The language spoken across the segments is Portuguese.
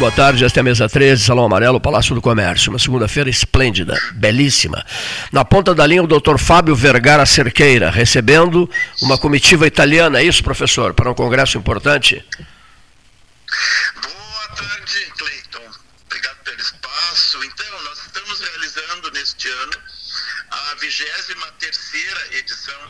Boa tarde. Esta é a mesa 13, Salão Amarelo, Palácio do Comércio. Uma segunda-feira esplêndida, belíssima. Na ponta da linha, o doutor Fábio Vergara Cerqueira, recebendo uma comitiva italiana. É isso, professor? Para um congresso importante? Boa tarde, Cleiton. Obrigado pelo espaço. Então, nós estamos realizando neste ano a 23 edição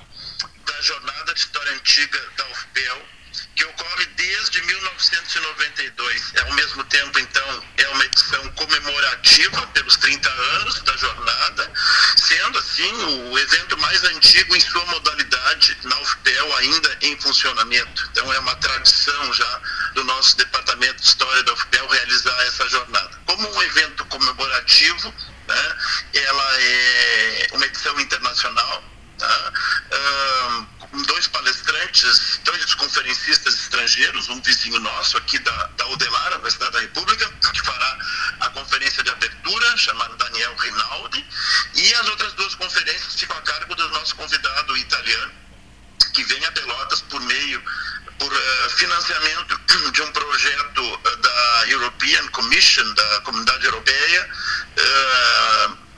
da Jornada de História Antiga da UFPEL que ocorre desde 1992. É, ao mesmo tempo, então, é uma edição comemorativa pelos 30 anos da jornada, sendo assim o evento mais antigo em sua modalidade na UFPEL, ainda em funcionamento. Então, é uma tradição já do nosso Departamento de História da UFPEL realizar essa jornada. Como um evento comemorativo, né, ela é uma edição internacional. Tá? Dois palestrantes, dois conferencistas estrangeiros, um vizinho nosso aqui da, da Udelara, Universidade da República, que fará a conferência de abertura, chamado Daniel Rinaldi, e as outras duas conferências ficam a cargo do nosso convidado italiano, que vem a Pelotas por meio, por uh, financiamento de um projeto uh, da European Commission, da Comunidade Europeia, uh,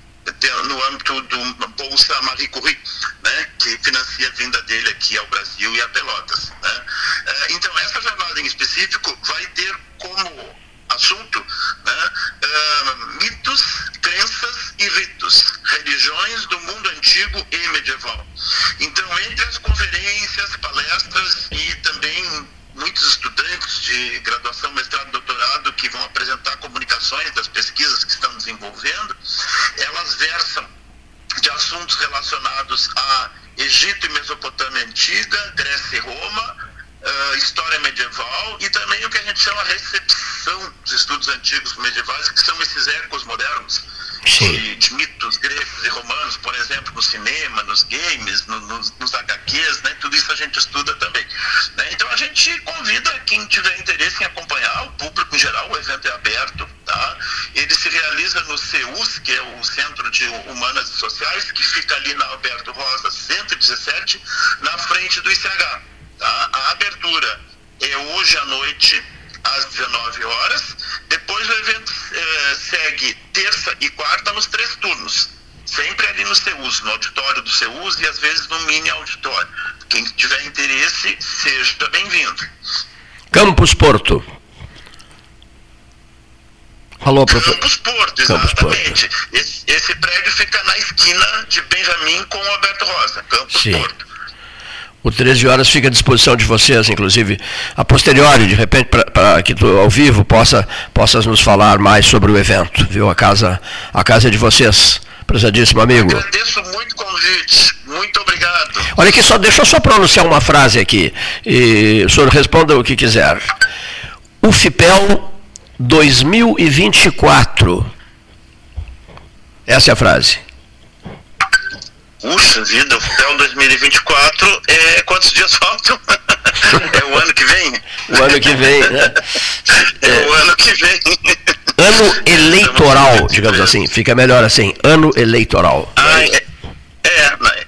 no âmbito do Bolsa Marie Curie, né, que financia a vinda dele aqui ao Brasil e a Pelotas. Né. É, então, essa jornada em específico vai ter como assunto né, uh, mitos, crenças e ritos, religiões do mundo antigo Antiga, Grécia e Roma, uh, história medieval e também o que a gente chama recepção dos estudos antigos medievais, que são esses ecos modernos. De, Campus Porto. Alô, professor. Campus Porto, exatamente. Campus Porto. Esse, esse, prédio fica na esquina de Benjamin com o Alberto Rosa, Campus Sim. Porto. O 13 horas fica à disposição de vocês, inclusive a posteriori, de repente, para que tu ao vivo possa possas nos falar mais sobre o evento, viu? A casa, a casa é de vocês, prezadíssimo amigo. Agradeço muito o convite, muito obrigado. Olha aqui, só deixa eu só pronunciar uma frase aqui, e o senhor responda o que quiser. O FIPEL 2024. Essa é a frase. Puxa vida, o 2024 é quantos dias faltam? é o ano que vem? O ano que vem, né? É, é o ano que vem. Ano eleitoral, digamos assim. Fica melhor assim, ano eleitoral. Ah, é,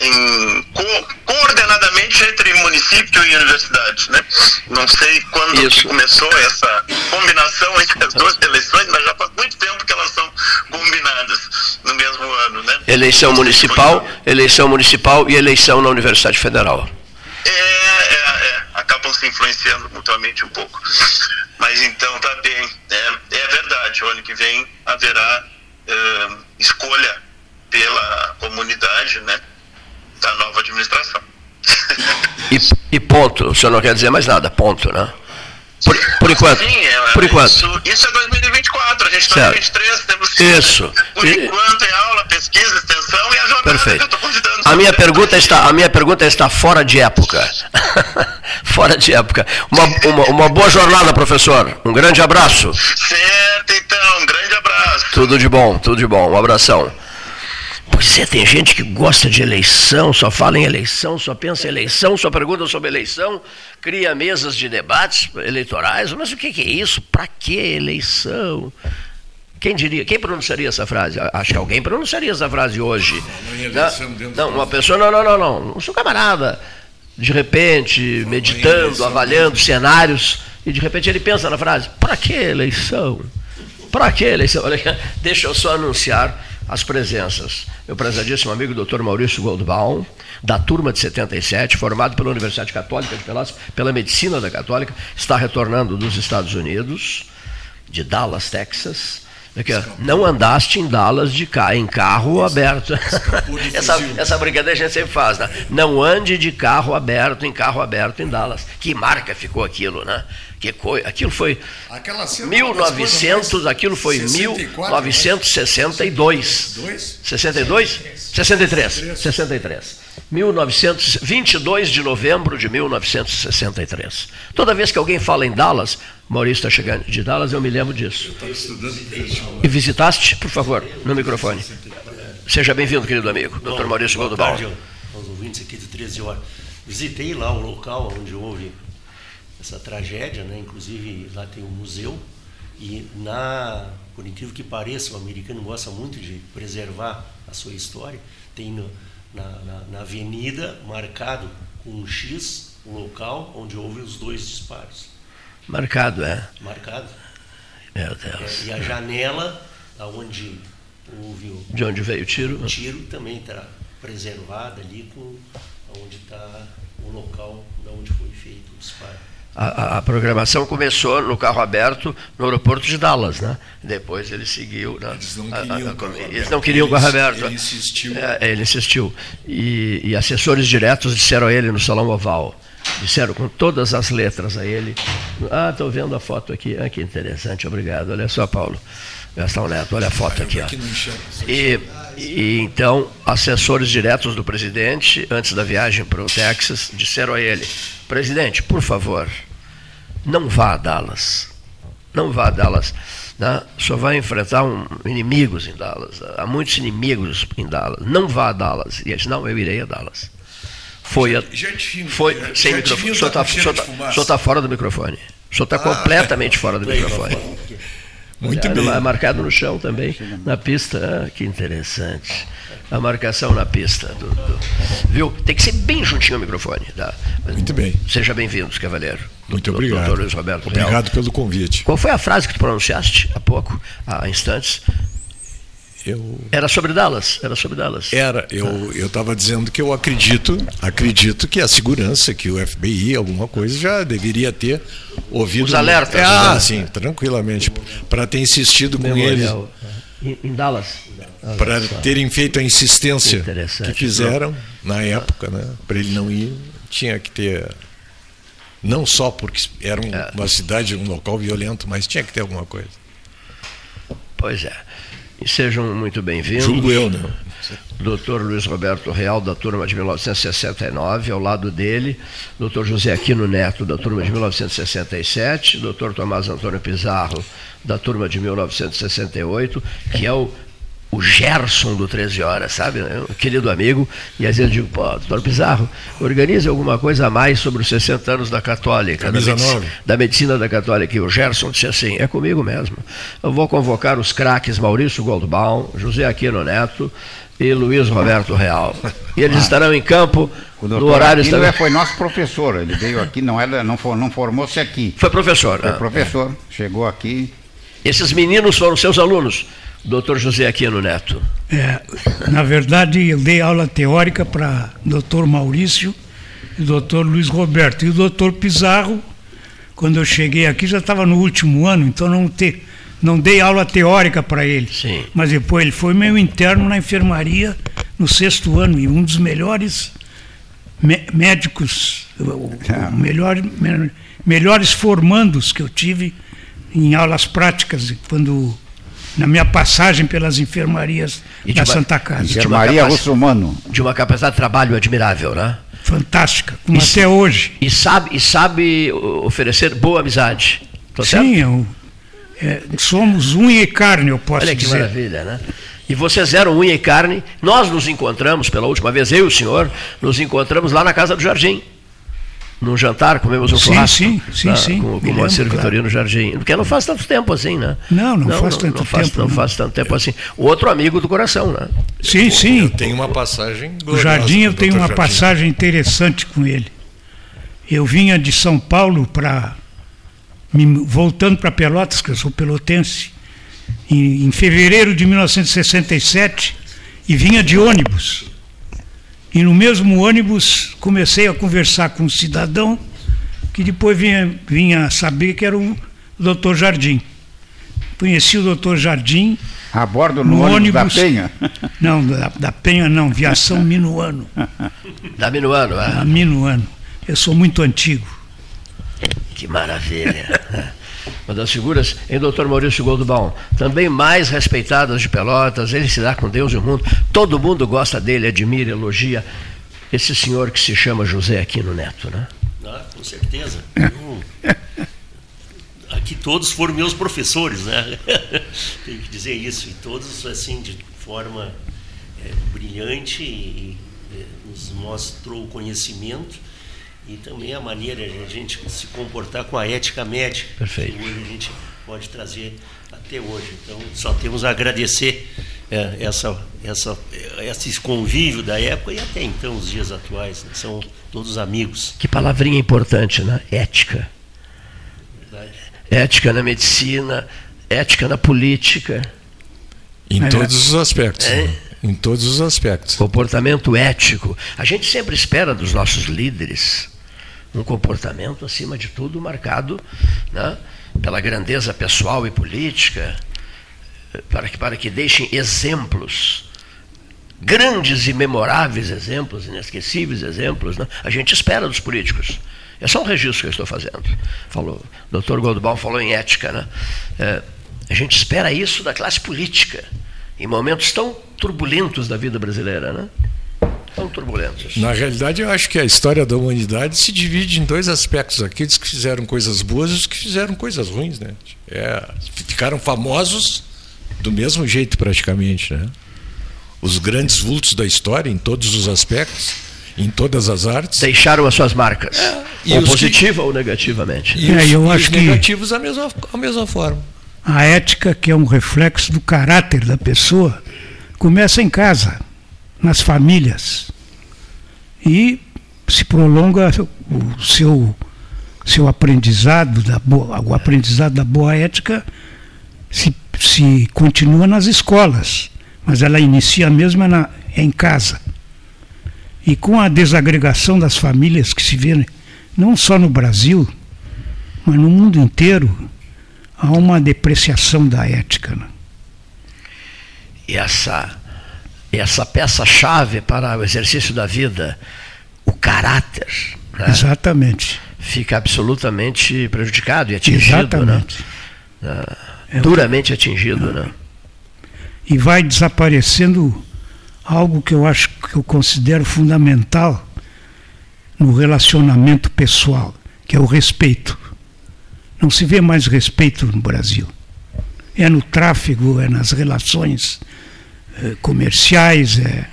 em, co coordenadamente entre município e universidade. Né? Não sei quando que começou essa combinação entre as duas eleições, mas já faz muito tempo que elas são combinadas no mesmo ano. Né? Eleição municipal, eleição municipal e eleição na Universidade Federal. É, é, é. Acabam se influenciando mutuamente um pouco. Mas então tá bem. É, é verdade, o ano que vem haverá escolha pela comunidade né, da nova administração. E, e, ponto, o senhor não quer dizer mais nada, ponto, né? Por, por enquanto. Sim, é, por enquanto. Isso, isso é 2024, a gente está em 2023, temos que. Isso. Por enquanto é aula, pesquisa, extensão e a jornada Perfeito. que eu estou convidando. A minha, pergunta está, a minha pergunta está fora de época. fora de época. Uma, uma, uma boa jornada, professor. Um grande abraço. Certo, então, um grande abraço. Tudo de bom, tudo de bom. Um abração. Pois é, tem gente que gosta de eleição, só fala em eleição, só pensa em eleição, só pergunta sobre eleição, cria mesas de debates eleitorais. Mas o que, é isso? Para que eleição? Quem diria, quem pronunciaria essa frase? Acho que alguém pronunciaria essa frase hoje. Não, não uma pessoa, não, não, não, não. Um camarada, de repente, meditando, avaliando cenários, e de repente ele pensa na frase: para que eleição? Para que eleição? Olha, deixa eu só anunciar as presenças. Meu prezadíssimo amigo Dr. Maurício Goldbaum, da turma de 77, formado pela Universidade Católica de Pelotas, pela Medicina da Católica, está retornando dos Estados Unidos, de Dallas, Texas. Aqui, não andaste em Dallas de cá, em carro aberto. essa, essa brincadeira a gente sempre faz, né? Não ande de carro aberto em carro aberto em Dallas. Que marca ficou aquilo, né? Que coisa, aquilo foi 1900, aquilo foi 1962. 62? 63. 63. 1922 de novembro de 1963. Toda vez que alguém fala em Dallas, Maurício está chegando de Dallas, eu me lembro disso. E visitaste, por favor, no microfone. Seja bem-vindo, querido amigo, Dr. Maurício Goldbaum. aos ouvintes aqui do 13 horas. Visitei lá o local onde houve essa tragédia, né? Inclusive lá tem um museu e na, por incrível que pareça, o americano gosta muito de preservar a sua história. Tem no, na, na, na, avenida marcado com um X o local onde houve os dois disparos. Marcado, é? Marcado. Meu Deus. É, e a janela aonde houve o, de onde veio o tiro? O tiro também está preservada ali com onde está o local de onde foi feito o disparo a, a, programação começou no carro aberto no aeroporto de Dallas, né? Depois ele seguiu. Né? Eles não queriam, a, carro, eles não queriam carro aberto. Ele insistiu. É, ele insistiu. E, e, assessores diretos disseram a ele no Salão Oval. Disseram com todas as letras a ele. Ah, estou vendo a foto aqui. Ah, que interessante, obrigado. Olha só, Paulo. Gastão Neto, olha a foto aqui. Ó. E, e então, assessores diretos do presidente, antes da viagem para o Texas, disseram a ele: presidente, por favor, não vá a Dallas. Não vá a Dallas. Né? Só vai enfrentar um, inimigos em Dallas. Há muitos inimigos em Dallas. Não vá a Dallas. E ele disse: não, eu irei a Dallas. Foi, a, já, já foi já, sem microfone. O senhor está tá fora do microfone. O senhor está ah, completamente fora do microfone. Muito bem. É marcado no chão também, na pista. Ah, que interessante. A marcação na pista. Do, do, viu? Tem que ser bem juntinho ao microfone. Tá? Muito bem. Seja bem-vindo, cavaleiro. Muito do, obrigado. Doutor Luiz Roberto Obrigado Real. pelo convite. Qual foi a frase que tu pronunciaste há pouco, há instantes? Eu... Era sobre Dallas, era sobre Dallas. Era, eu eu estava dizendo que eu acredito, acredito que a segurança, que o FBI, alguma coisa já deveria ter ouvido. Os alertas. Ah, sim, tranquilamente, para ter insistido com eles. Em, em Dallas. Para terem feito a insistência que fizeram na época, né? Para ele não ir, tinha que ter não só porque era um, é. uma cidade, um local violento, mas tinha que ter alguma coisa. Pois é. E sejam muito bem-vindos. Julgo eu, né? Doutor Luiz Roberto Real, da turma de 1969, ao lado dele, doutor José Aquino Neto, da turma de 1967, doutor Tomás Antônio Pizarro, da turma de 1968, que é o o Gerson do 13 Horas, sabe? Um querido amigo. E às vezes eu digo, pô, doutor Pizarro, organize alguma coisa a mais sobre os 60 anos da Católica, da medicina, da medicina, da Católica. E o Gerson disse assim: é comigo mesmo. Eu vou convocar os craques Maurício Goldbaum, José Aquino Neto e Luiz Roberto Real. E eles estarão em campo no horário. Aquino estarão... foi nosso professor, ele veio aqui, não, era, não, não formou-se aqui. Foi professor. Foi ah, professor, é. chegou aqui. Esses meninos foram seus alunos. Doutor José Aquino Neto. É, na verdade, eu dei aula teórica para doutor Maurício e doutor Luiz Roberto. E o doutor Pizarro, quando eu cheguei aqui, já estava no último ano, então não, te, não dei aula teórica para ele. Sim. Mas depois ele foi meu interno na enfermaria no sexto ano e um dos melhores médicos, o, é. melhor, melhores formandos que eu tive em aulas práticas, quando na minha passagem pelas enfermarias da uma, Santa Casa. Enfermaria Russomano. De uma capacidade de trabalho admirável, né? Fantástica, como e, até hoje. E sabe, e sabe oferecer boa amizade. Tô Sim, eu, é, somos unha e carne, eu posso dizer. Olha que maravilha, né? E vocês eram unha e carne. Nós nos encontramos pela última vez, eu e o senhor, nos encontramos lá na Casa do Jardim num jantar, comemos um churrasco. Sim, sim, na, sim. Com, com o Moacir claro. Vitorino Jardim. Porque não faz tanto tempo assim, né? Não, não, não faz tanto não tempo. Faz, não, não faz tanto tempo assim. Outro amigo do coração, né? Sim, sim. Eu tenho uma passagem. O Jardim, eu tenho uma Jardim. passagem interessante com ele. Eu vinha de São Paulo para. Voltando para Pelotas, que eu sou pelotense, em, em fevereiro de 1967, e vinha de ônibus. E no mesmo ônibus comecei a conversar com um cidadão que depois vinha, vinha saber que era o doutor Jardim. Conheci o doutor Jardim. A bordo no, no ônibus, ônibus, da Penha? Não, da, da Penha não, Viação Minuano. Da Minuano, é? Da Minuano. Eu sou muito antigo. Que maravilha. uma das figuras em Dr. Maurício Goldbaum, também mais respeitadas de Pelotas, ele se dá com Deus e o mundo, todo mundo gosta dele, admira, elogia esse senhor que se chama José Aquino Neto, né? Ah, com certeza. Eu, aqui todos foram meus professores, né? Tenho que dizer isso, e todos assim de forma é, brilhante e, e, nos mostrou conhecimento e também a maneira de a gente se comportar com a ética médica Perfeito. que hoje a gente pode trazer até hoje. Então, só temos a agradecer é, essa, essa, esse convívio da época e até então os dias atuais. Né? São todos amigos. Que palavrinha importante, né? Ética. Verdade. Ética na medicina, ética na política. Em é. todos os aspectos. É. Né? Em todos os aspectos. Comportamento ético. A gente sempre espera dos nossos líderes um comportamento, acima de tudo, marcado né, pela grandeza pessoal e política, para que, para que deixem exemplos, grandes e memoráveis exemplos, inesquecíveis exemplos, né, a gente espera dos políticos. É só um registro que eu estou fazendo. Falou, o doutor Goldbaum falou em ética. Né? É, a gente espera isso da classe política, em momentos tão turbulentos da vida brasileira. Né? Tão turbulentos. Na realidade, eu acho que a história da humanidade se divide em dois aspectos: aqueles que fizeram coisas boas e os que fizeram coisas ruins. Né? É, ficaram famosos do mesmo jeito, praticamente. Né? Os grandes vultos da história, em todos os aspectos, em todas as artes. Deixaram as suas marcas, é, ou positiva que, ou negativamente. E é, eu acho os negativos a mesma, a mesma forma. A ética, que é um reflexo do caráter da pessoa, começa em casa nas famílias. E se prolonga o seu, seu aprendizado, da boa, o aprendizado da boa ética se, se continua nas escolas, mas ela inicia mesmo na, em casa. E com a desagregação das famílias que se vê não só no Brasil, mas no mundo inteiro, há uma depreciação da ética. Né? E essa essa peça-chave para o exercício da vida, o caráter. Né? Exatamente. Fica absolutamente prejudicado e atingido. Né? Exatamente. Né? É, duramente atingido. Né? E vai desaparecendo algo que eu acho que eu considero fundamental no relacionamento pessoal, que é o respeito. Não se vê mais respeito no Brasil. É no tráfego, é nas relações comerciais. É.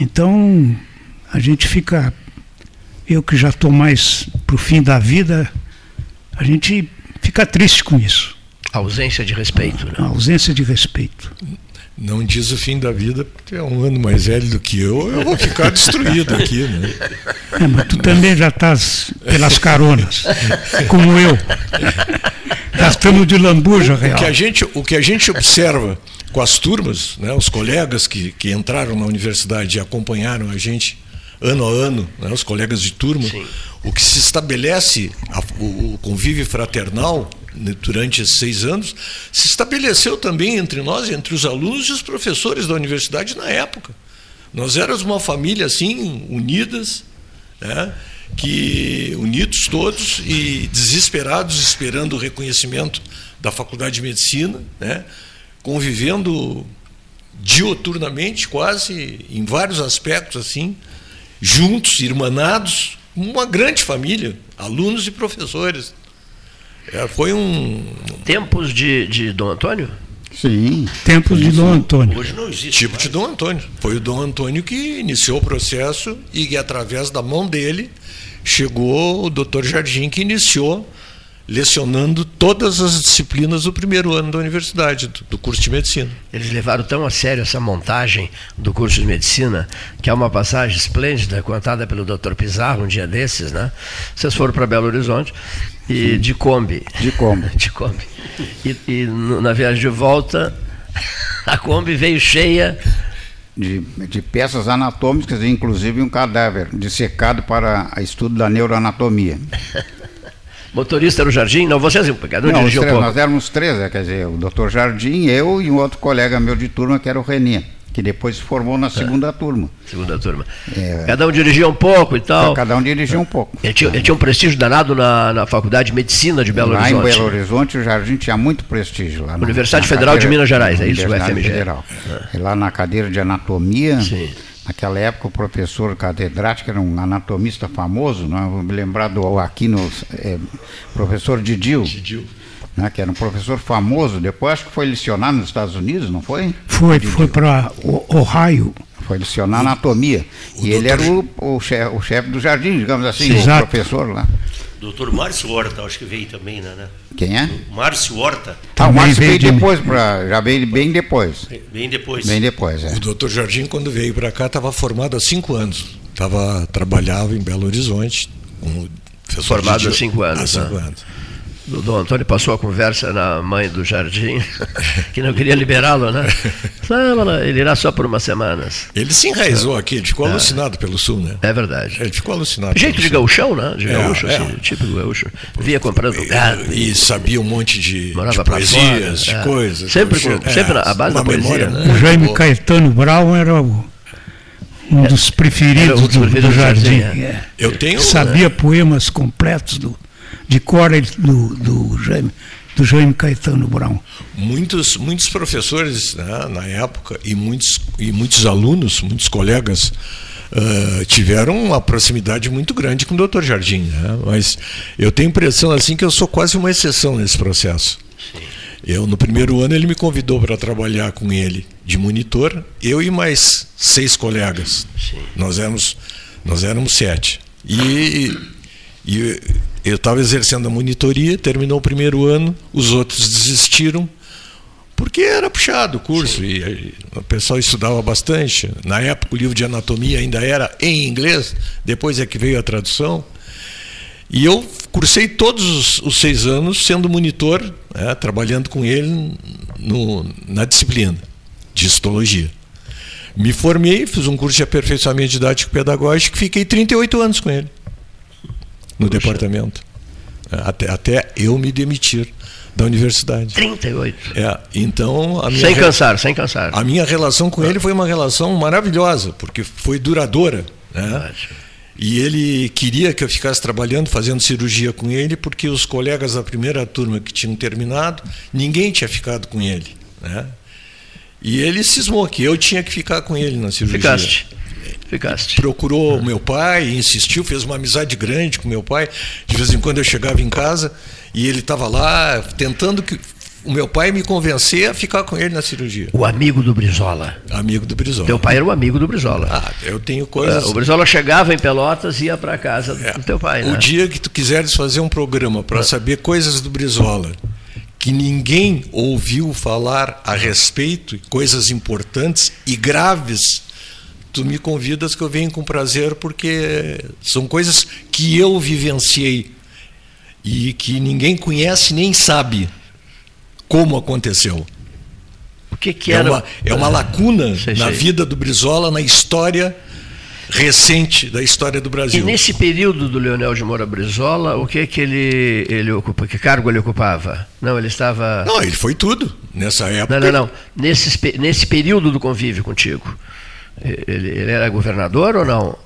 Então, a gente fica. Eu que já estou mais para o fim da vida, a gente fica triste com isso. A ausência de respeito. A, né? a ausência de respeito. Não diz o fim da vida, porque é um ano mais velho do que eu, eu vou ficar destruído aqui. Né? É, mas tu também já estás pelas caronas, como eu. Gastando de lambuja, real. O que, a gente, o que a gente observa com as turmas, né, os colegas que, que entraram na universidade e acompanharam a gente ano a ano, né, os colegas de turma, Sim. o que se estabelece, a, o, o, convívio fraternal né, durante esses seis anos, se estabeleceu também entre nós, entre os alunos e os professores da universidade na época. Nós éramos uma família assim, unidas, né, que unidos todos e desesperados, esperando o reconhecimento da Faculdade de Medicina, né, convivendo dioturnamente, quase em vários aspectos assim, juntos, irmanados, uma grande família, alunos e professores. É, foi um. Tempos de, de Dom Antônio? Sim. Tempos de Dom Antônio. Hoje não existe. Tipo mais. de Dom Antônio. Foi o Dom Antônio que iniciou o processo e que, através da mão dele, chegou o doutor Jardim, que iniciou lecionando todas as disciplinas do primeiro ano da universidade, do, do, curso de medicina. Eles levaram tão a sério essa montagem do curso de medicina, que é uma passagem esplêndida contada pelo Dr. Pizarro um dia desses, né? Vocês foram para Belo Horizonte e de Kombi. De Kombi. de Kombi. E, e na viagem de volta, a Kombi veio cheia de, de, peças anatômicas, inclusive um cadáver dissecado para estudo da neuroanatomia. Motorista era o Jardim? Não, vocês cada um não, dirigiu três, um Nós éramos três, é, quer dizer, o doutor Jardim, eu e um outro colega meu de turma, que era o Renê, que depois se formou na segunda é. turma. Segunda turma. É, cada um dirigia um pouco e tal. Cada um dirigia um pouco. Ele tinha, ele tinha um prestígio danado na, na Faculdade de Medicina de Belo lá Horizonte. Lá em Belo Horizonte o Jardim tinha muito prestígio. Lá Universidade na Federal cadeira, de Minas Gerais, é isso, o FMG. Federal. É. Lá na cadeira de anatomia. Sim Naquela época, o professor catedrático era um anatomista famoso, não é? vou me lembrar do Aquino, é, professor Didil. Didil. Né, que era um professor famoso, depois acho que foi licionar nos Estados Unidos, não foi? Foi, Didil. foi para Ohio. Foi licionar anatomia. O e ele era o, o, chefe, o chefe do jardim, digamos assim, Exato. o professor lá. Doutor Márcio Horta, acho que veio também, né? né? Quem é? Márcio Horta. Ah, o Márcio veio depois, pra, já veio bem depois. Bem depois. Bem depois, é. O doutor Jardim, quando veio para cá, estava formado há cinco anos. Tava, trabalhava em Belo Horizonte. Como formado há cinco anos. Há cinco né? anos o Dom Antônio passou a conversa na mãe do Jardim, que não queria liberá-lo, né? Não, ele irá só por umas semanas. Ele se enraizou aqui, ele ficou é. alucinado pelo Sul, né? É verdade. Ele ficou alucinado. Jeito de gaúchão, né? De é, gaúcho, é, assim, tipo gaúcho. Via comprando gado. E, e sabia um monte de, de poesias, fora, de é. coisas. Sempre, com, sempre a base da poesia. Né? O Jaime Caetano Brown era o um dos preferidos, um dos preferidos do, do, Jardim. Jardim é. Eu tenho. Sabia né? poemas completos do, de cor do, do, Jaime, do Jaime Caetano Brown. Muitos, muitos professores né, na época e muitos, e muitos alunos, muitos colegas uh, tiveram uma proximidade muito grande com o Dr. Jardim. Né? Mas eu tenho a impressão assim que eu sou quase uma exceção nesse processo. Eu no primeiro ano ele me convidou para trabalhar com ele de monitor, eu e mais seis colegas. Nós éramos nós éramos sete. E, e eu estava exercendo a monitoria, terminou o primeiro ano, os outros desistiram, porque era puxado o curso e, e o pessoal estudava bastante. Na época o livro de anatomia ainda era em inglês, depois é que veio a tradução. E eu cursei todos os, os seis anos sendo monitor, né, trabalhando com ele no, na disciplina de histologia. Me formei, fiz um curso de aperfeiçoamento didático pedagógico, fiquei 38 anos com ele no Puxa. departamento. É, até, até eu me demitir da universidade. 38. É, então a minha sem cansar, sem cansar. A minha relação com ele foi uma relação maravilhosa, porque foi duradoura, né? E ele queria que eu ficasse trabalhando, fazendo cirurgia com ele, porque os colegas da primeira turma que tinham terminado, ninguém tinha ficado com ele, né? E ele cismou que eu tinha que ficar com ele na cirurgia. Ficaste. Ficaste. Procurou o meu pai, insistiu, fez uma amizade grande com meu pai. De vez em quando eu chegava em casa e ele estava lá tentando que o meu pai me convencer a ficar com ele na cirurgia. O amigo do Brizola. Amigo do Brizola. Teu pai era o amigo do Brizola. Ah, eu tenho coisas. o Brizola chegava em Pelotas e ia para casa é. do teu pai. O né? dia que tu quiseres fazer um programa para saber coisas do Brizola que ninguém ouviu falar a respeito, coisas importantes e graves tu me convidas que eu venho com prazer porque são coisas que eu vivenciei e que ninguém conhece nem sabe como aconteceu. que, que é era? Uma, é uma lacuna sei, na sei. vida do Brizola, na história recente da história do Brasil. E nesse período do Leonel de Moura Brizola, o que que ele ele ocupa? Que cargo ele ocupava? Não, ele estava. Não, ele foi tudo nessa época. Não, não, não. Nesse, nesse período do convívio contigo, ele, ele era governador ou não?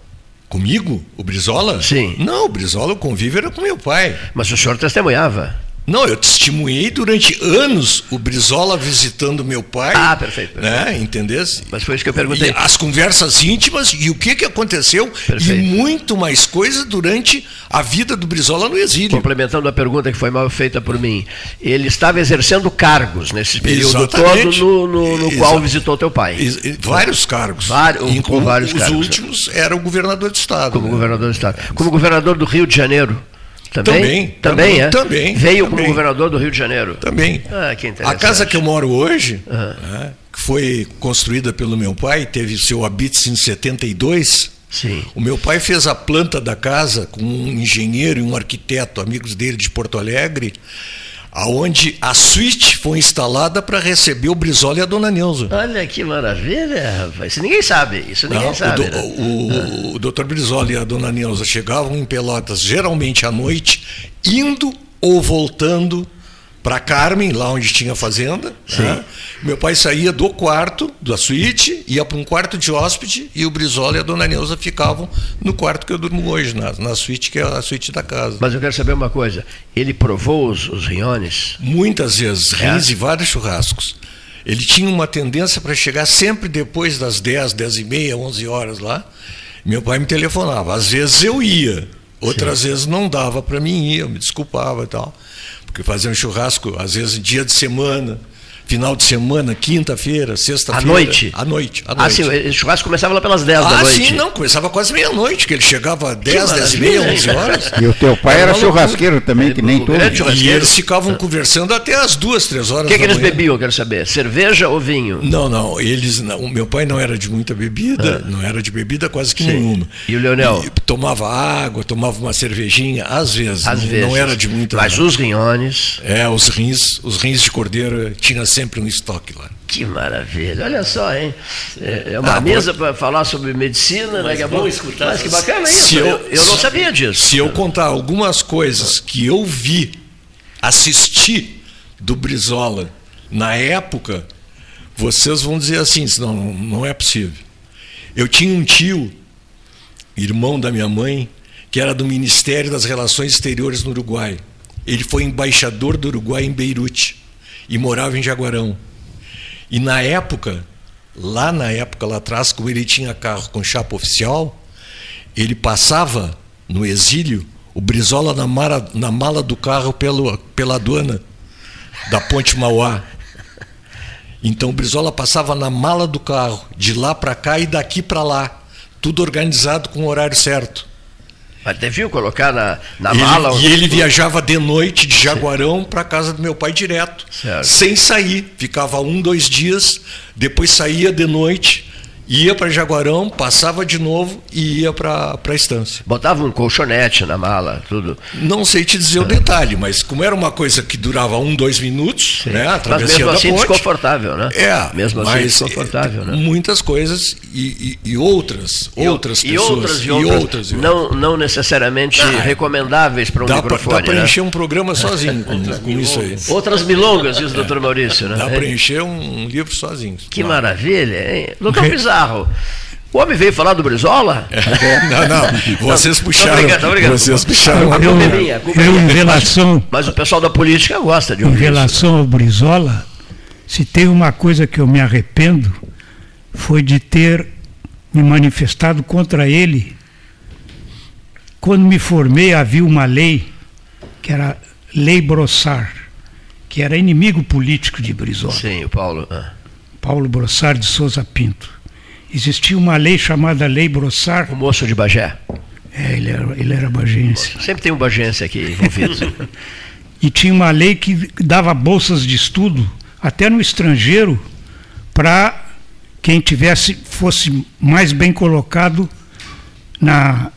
Comigo? O Brizola? Sim. Não, o Brizola, o convívio era com meu pai. Mas o senhor testemunhava? Não, eu testemunhei durante anos o Brizola visitando meu pai. Ah, perfeito. perfeito. Né, entendesse? Mas foi isso que eu perguntei. E as conversas íntimas e o que, que aconteceu perfeito. e muito mais coisa durante a vida do Brizola no exílio. Complementando a pergunta que foi mal feita por mim, ele estava exercendo cargos nesse período Exatamente. todo no, no, no qual visitou teu pai. Vários cargos. Vários, com vários os cargos. Os últimos era o governador do estado. Como né? governador do estado. Como governador do Rio de Janeiro. Também? Também, também, é? também Veio também. como governador do Rio de Janeiro. Também. Ah, que interessante. A casa que eu moro hoje, uhum. que foi construída pelo meu pai, teve seu habite em 72. Sim. O meu pai fez a planta da casa com um engenheiro e um arquiteto, amigos dele de Porto Alegre aonde a suíte foi instalada para receber o Brizola e a dona Neuza. Olha que maravilha, rapaz. Isso ninguém sabe. Isso ninguém Não, sabe. O, do, né? o, o doutor Brizola e a dona Neuza chegavam em Pelotas geralmente à noite, indo ou voltando para Carmen, lá onde tinha fazenda. Né? Meu pai saía do quarto, da suíte, ia para um quarto de hóspede e o Brizola e a dona Neuza ficavam no quarto que eu durmo hoje, na, na suíte, que é a suíte da casa. Mas eu quero saber uma coisa: ele provou os, os riones? Muitas vezes, é. rins e vários churrascos. Ele tinha uma tendência para chegar sempre depois das 10, 10 e meia, 11 horas lá. Meu pai me telefonava. Às vezes eu ia, outras Sim. vezes não dava para mim ir, eu me desculpava e tal porque fazia um churrasco, às vezes, dia de semana final de semana, quinta-feira, sexta-feira. À noite? À noite. À noite. Ah, sim, o churrasco começava lá pelas 10 ah, da noite. Ah, sim, não, começava quase meia-noite, que ele chegava 10, 10 e meia, 11 horas. E o teu pai era, era churrasqueiro também, que nem tu. E eles ficavam conversando até as duas, três horas O que, que eles bebiam, eu quero saber? Cerveja ou vinho? Não, não, eles, não, o meu pai não era de muita bebida, ah. não era de bebida quase que sim. nenhuma. E o Leonel? E tomava água, tomava uma cervejinha, às vezes. Às não, vezes. Não era de muita. Mas os rinhones. É, os rins, os rins de cordeiro tinha sempre um estoque lá. Que maravilha, olha só, hein? É, é uma ah, mesa para falar sobre medicina, né? Que é bom escutar. Mas que bacana isso, eu, eu, eu, não sabia disso. Se eu contar algumas coisas que eu vi, assisti do Brizola na época, vocês vão dizer assim, não, não é possível. Eu tinha um tio, irmão da minha mãe, que era do Ministério das Relações Exteriores no Uruguai. Ele foi embaixador do Uruguai em Beirute e morava em Jaguarão. E na época, lá na época lá atrás, como ele tinha carro com chapa oficial, ele passava no exílio o Brizola na mala, na mala do carro pelo, pela aduana da Ponte Mauá. Então o Brizola passava na mala do carro, de lá para cá e daqui para lá, tudo organizado com o horário certo. Mas deviam colocar na, na ele, mala. E ele viajava de noite de Jaguarão para casa do meu pai direto, certo. sem sair. Ficava um, dois dias, depois saía de noite ia para Jaguarão, passava de novo e ia para a estância. Botava um colchonete na mala, tudo. Não sei te dizer o detalhe, mas como era uma coisa que durava um, dois minutos, Sim. né? A mas mesmo assim ponte, desconfortável, né? É, mesmo assim desconfortável, né? Muitas coisas e, e, e outras, e, outras e pessoas outras, e outras, outras, não, não necessariamente ah, recomendáveis para um dá microfone. Pra, dá para né? encher um programa sozinho com, com isso aí. Outras milongas, diz o doutor Maurício, né? Dá para encher um livro sozinho. Que maravilha, hein? Doutor Pizarro. O homem veio falar do Brizola? não, não. Vocês puxaram. Obrigado, obrigado. Vocês puxaram. A eu, minha, eu, em relação, mas, mas, o pessoal da política gosta de ouvir Em relação isso. ao Brizola, se tem uma coisa que eu me arrependo, foi de ter me manifestado contra ele. Quando me formei, havia uma lei, que era Lei Brossard, que era inimigo político de Brizola. Sim, o Paulo. Ah. Paulo Brossard de Souza Pinto existia uma lei chamada Lei Brossard. O moço de Bagé. É, ele era, ele era bagense. Sempre tem um bagense aqui envolvido. e tinha uma lei que dava bolsas de estudo, até no estrangeiro, para quem tivesse fosse mais bem colocado na,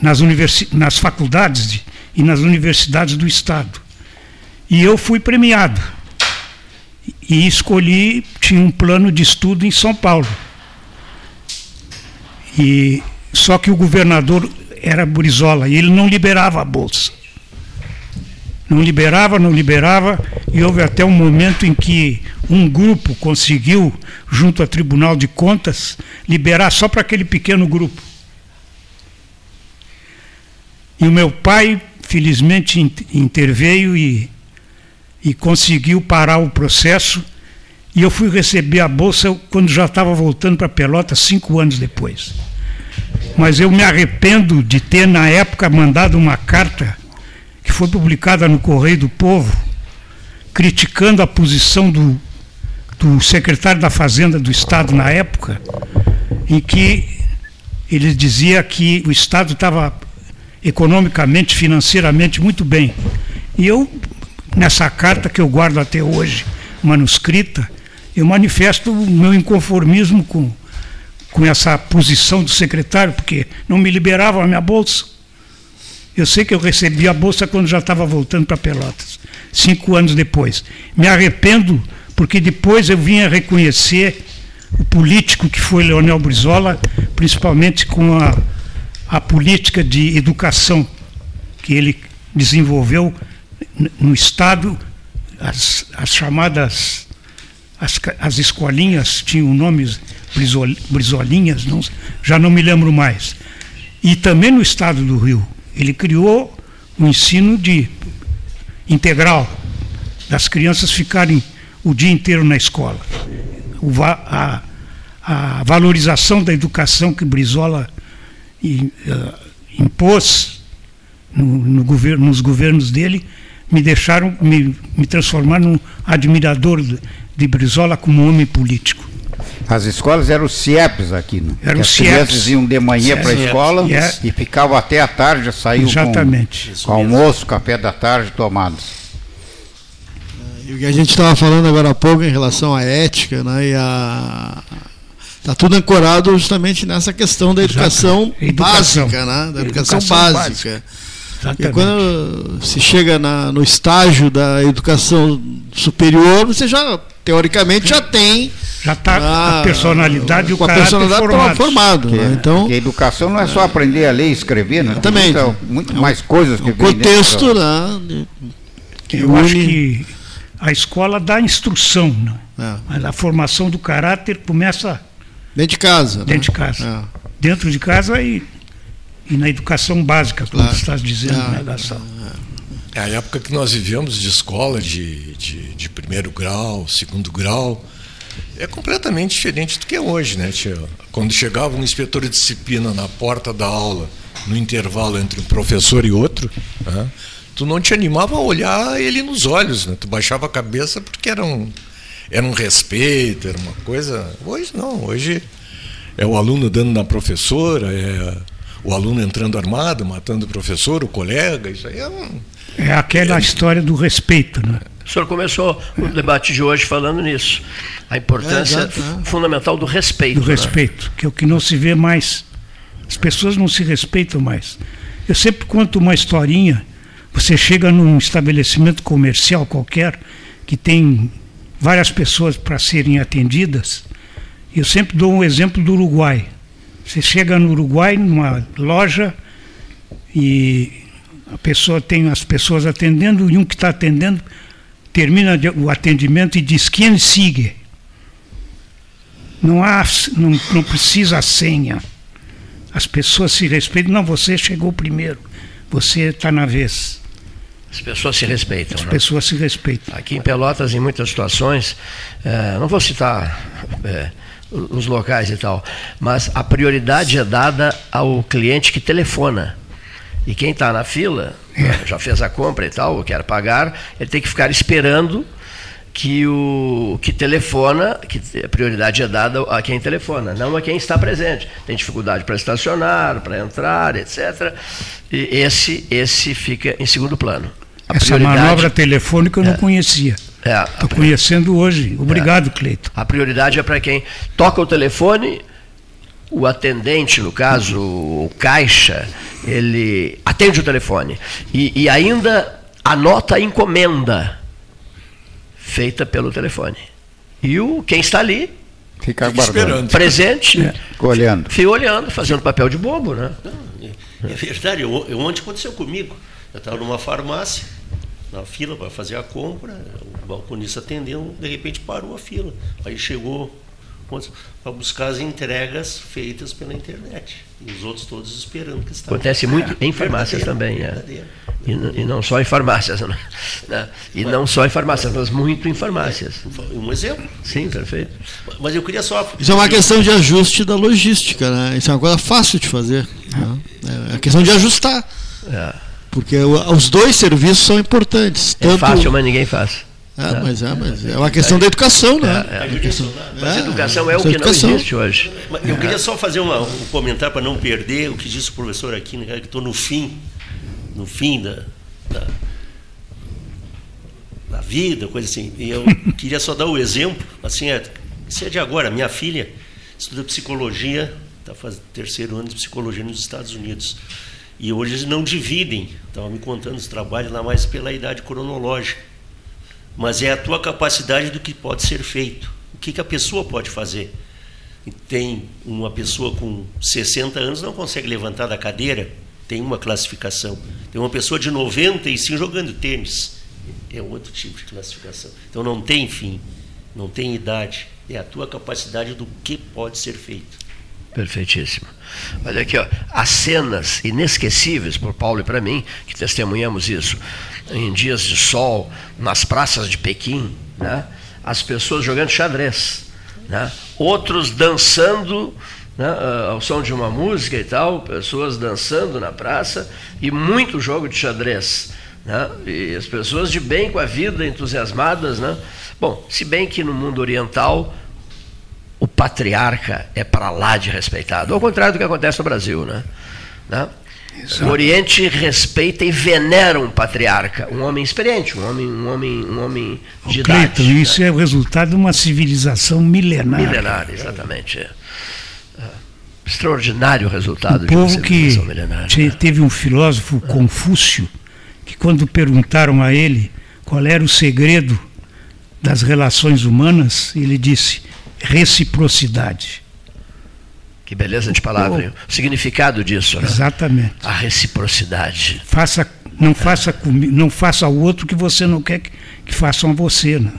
nas, universi nas faculdades de, e nas universidades do Estado. E eu fui premiado. E escolhi, tinha um plano de estudo em São Paulo. E só que o governador era Brizola e ele não liberava a bolsa. Não liberava, não liberava, e houve até um momento em que um grupo conseguiu, junto ao Tribunal de Contas, liberar só para aquele pequeno grupo. E o meu pai, felizmente, interveio e, e conseguiu parar o processo. E eu fui receber a bolsa quando já estava voltando para Pelotas, cinco anos depois. Mas eu me arrependo de ter, na época, mandado uma carta que foi publicada no Correio do Povo, criticando a posição do, do secretário da Fazenda do Estado na época, em que ele dizia que o Estado estava economicamente, financeiramente muito bem. E eu, nessa carta que eu guardo até hoje, manuscrita, eu manifesto o meu inconformismo com, com essa posição do secretário, porque não me liberava a minha bolsa. Eu sei que eu recebi a bolsa quando já estava voltando para Pelotas, cinco anos depois. Me arrependo, porque depois eu vim a reconhecer o político que foi Leonel Brizola, principalmente com a a política de educação que ele desenvolveu no Estado, as, as chamadas, as, as escolinhas tinham nomes brisolinhas, não, já não me lembro mais. E também no Estado do Rio, ele criou o um ensino de integral, das crianças ficarem o dia inteiro na escola. O, a, a valorização da educação que Brizola e, uh, impôs no, no governo, nos governos dele, me deixaram, me, me transformar num admirador de, Brizola como homem político. As escolas eram os CIEPs aqui, não? Eram os CIEPs. As crianças iam de manhã para a escola yeah. e ficavam até a tarde, saíam Exatamente. com, com almoço, café da tarde tomados. E o que a gente estava falando agora há pouco em relação à ética né, e a, Está tudo ancorado justamente nessa questão da educação, educação. básica, né? Da educação, educação básica. básica. E quando se chega na, no estágio da educação superior, você já, teoricamente, já tem. Já está a personalidade e o com a personalidade formado. formado porque, né? então, porque a educação não é só aprender a ler e escrever, né? Também. Muito, muito mais coisas que o contexto, né? Eu acho que a escola dá instrução, né? É. mas a formação do caráter começa Dentro de casa. Dentro né? de casa. É. Dentro de casa e, e na educação básica, como claro. estás dizendo, é. né, Gastão? É a época que nós vivemos de escola de, de, de, primeiro grau, segundo grau, é completamente diferente do que é hoje, né, tia? Quando chegava um inspetor de disciplina na porta da aula, no intervalo entre um professor e outro, né, tu não te animava a olhar ele nos olhos, né? Tu baixava a cabeça porque era um, era um respeito, era uma coisa. Hoje não, hoje é o aluno dando na professora, é o aluno entrando armado, matando o professor, o colega, isso aí é um. É aquela é... história do respeito, né? O senhor começou o debate de hoje falando nisso. A importância é, exato, é. fundamental do respeito. Do né? respeito, que é o que não se vê mais. As pessoas não se respeitam mais. Eu sempre conto uma historinha. Você chega num estabelecimento comercial qualquer que tem várias pessoas para serem atendidas. Eu sempre dou um exemplo do Uruguai. Você chega no Uruguai, numa loja, e a pessoa tem as pessoas atendendo, e um que está atendendo termina o atendimento e diz quem sigue. Não, há, não, não precisa a senha. As pessoas se respeitam. Não, você chegou primeiro. Você está na vez. As pessoas se respeitam. As né? pessoas se respeitam. Aqui em Pelotas, em muitas situações, é, não vou citar é, os locais e tal, mas a prioridade é dada ao cliente que telefona. E quem está na fila, é. já fez a compra e tal, quer pagar, ele tem que ficar esperando que o que telefona, que a prioridade é dada a quem telefona, não a quem está presente. Tem dificuldade para estacionar, para entrar, etc. E esse, esse fica em segundo plano. A Essa manobra telefônica eu não é, conhecia. Estou é, conhecendo hoje. Obrigado, é, Cleito. A prioridade é para quem toca o telefone, o atendente, no caso, o caixa, ele atende o telefone. E, e ainda anota a encomenda feita pelo telefone. E o, quem está ali Fica aguardando. Presente. É. Olhando. Fica olhando, fazendo papel de bobo, né? Não, é, é verdade. Eu, eu, ontem aconteceu comigo. Eu estava numa farmácia, na fila para fazer a compra, o balconista atendeu, de repente parou a fila. Aí chegou para buscar as entregas feitas pela internet. E os outros todos esperando que estavam. Acontece muito em farmácias também. É. E, e, não só em farmácias. Né? E não só em farmácias, mas muito em farmácias. Um exemplo. Sim, perfeito. Mas eu queria só. Isso é uma questão de ajuste da logística, né? Isso é uma coisa fácil de fazer. Né? É a questão de ajustar. É. Porque os dois serviços são importantes. É fácil, mas ninguém faz. É, mas é, mas é uma questão da educação, né? É, é. Mas educação é o que educação. não existe hoje. Eu queria só fazer uma, um comentário para não perder o que disse o professor aqui, né, que estou no fim, no fim da, da, da, vida, coisa assim. E eu queria só dar o exemplo, assim, é, isso é de agora. Minha filha estuda psicologia, está fazendo terceiro ano de psicologia nos Estados Unidos. E hoje eles não dividem, estava me contando os trabalhos lá mais pela idade cronológica mas é a tua capacidade do que pode ser feito. O que, que a pessoa pode fazer? Tem uma pessoa com 60 anos não consegue levantar da cadeira, tem uma classificação. Tem uma pessoa de 95 jogando tênis, é outro tipo de classificação. Então não tem fim, não tem idade, é a tua capacidade do que pode ser feito. Perfeitíssimo. Olha aqui, ó, as cenas inesquecíveis por Paulo e para mim, que testemunhamos isso, em dias de sol, nas praças de Pequim, né? as pessoas jogando xadrez, né? outros dançando né? ao som de uma música e tal, pessoas dançando na praça e muito jogo de xadrez. Né? E as pessoas de bem com a vida, entusiasmadas. Né? Bom, se bem que no mundo oriental o patriarca é para lá de respeitado. Ao contrário do que acontece no Brasil. Né? né? O Oriente respeita e venera um patriarca, um homem experiente, um homem, um homem, um homem de idade. Né? isso é o resultado de uma civilização milenar. Milenar, exatamente. É. é. Extraordinário resultado o de uma civilização que milenar. Né? Teve um filósofo, Confúcio, que quando perguntaram a ele qual era o segredo das relações humanas, ele disse reciprocidade. Que beleza de palavra. O significado disso, né? Exatamente. A reciprocidade. Faça, não, faça não faça ao outro o que você não quer que, que façam a você. Né?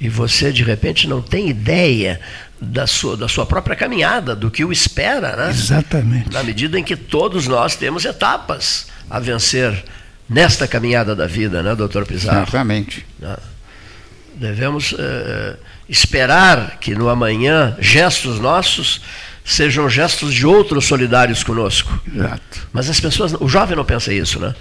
E você, de repente, não tem ideia da sua, da sua própria caminhada, do que o espera, né? Exatamente. Na medida em que todos nós temos etapas a vencer nesta caminhada da vida, né, doutor Pizarro? Exatamente. Né? Devemos uh, esperar que no amanhã gestos nossos sejam gestos de outros solidários conosco. Exato. Mas as pessoas, o jovem não pensa isso, né?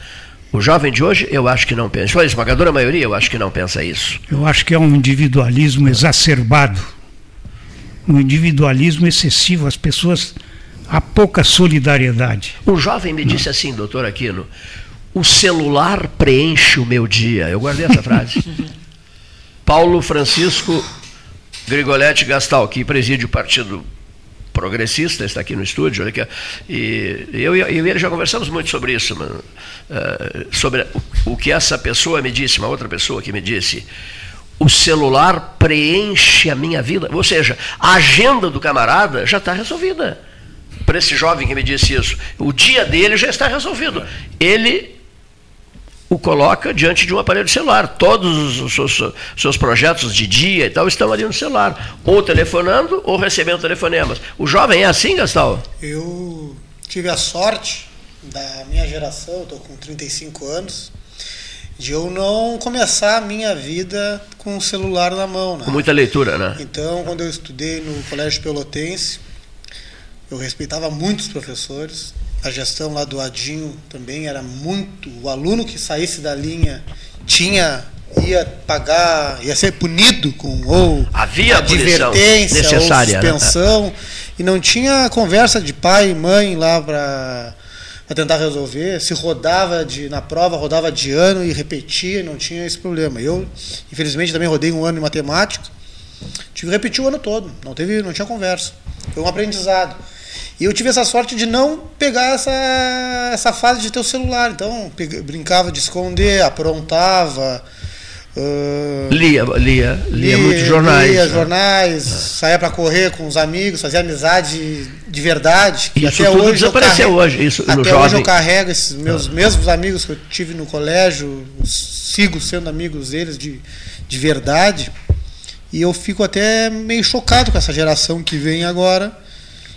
O jovem de hoje, eu acho que não pensa. A esmagadora maioria, eu acho que não pensa isso. Eu acho que é um individualismo exacerbado. Um individualismo excessivo. As pessoas. Há pouca solidariedade. Um jovem me disse assim, doutor Aquino: o celular preenche o meu dia. Eu guardei essa frase. Paulo Francisco Grigoletti Gastal, que preside o Partido progressista, está aqui no estúdio, olha aqui, e eu, eu e ele já conversamos muito sobre isso, uh, sobre o, o que essa pessoa me disse, uma outra pessoa que me disse, o celular preenche a minha vida, ou seja, a agenda do camarada já está resolvida. Para esse jovem que me disse isso, o dia dele já está resolvido. Ele o coloca diante de um aparelho celular. Todos os seus, seus, projetos de dia e tal estão ali no celular, ou telefonando ou recebendo telefonemas. O jovem é assim, Gastal? Eu tive a sorte da minha geração, estou com 35 anos, de eu não começar a minha vida com o celular na mão. Né? Com muita leitura, né? Então, quando eu estudei no Colégio Pelotense, eu respeitava muitos professores, a gestão lá do Adinho também era muito. O aluno que saísse da linha tinha ia pagar, ia ser punido com ou Havia advertência necessária, ou né? suspensão né? e não tinha conversa de pai e mãe lá para para tentar resolver. Se rodava de na prova, rodava de ano e repetia, não tinha esse problema. Eu, infelizmente, também rodei um ano em matemática. Tive que repetir o ano todo, não teve, não tinha conversa. Foi um aprendizado. E eu tive essa sorte de não pegar essa, essa fase de ter o celular. Então, brincava de esconder, aprontava, Uh, lia, lia, lia, muitos jornais. Lia né? jornais, ah. saía para correr com os amigos, fazia amizade de verdade. Que Isso até tudo hoje desapareceu carrego, hoje. Isso, até hoje jovem. eu carrego esses meus ah. mesmos amigos que eu tive no colégio, sigo sendo amigos deles de, de verdade. E eu fico até meio chocado com essa geração que vem agora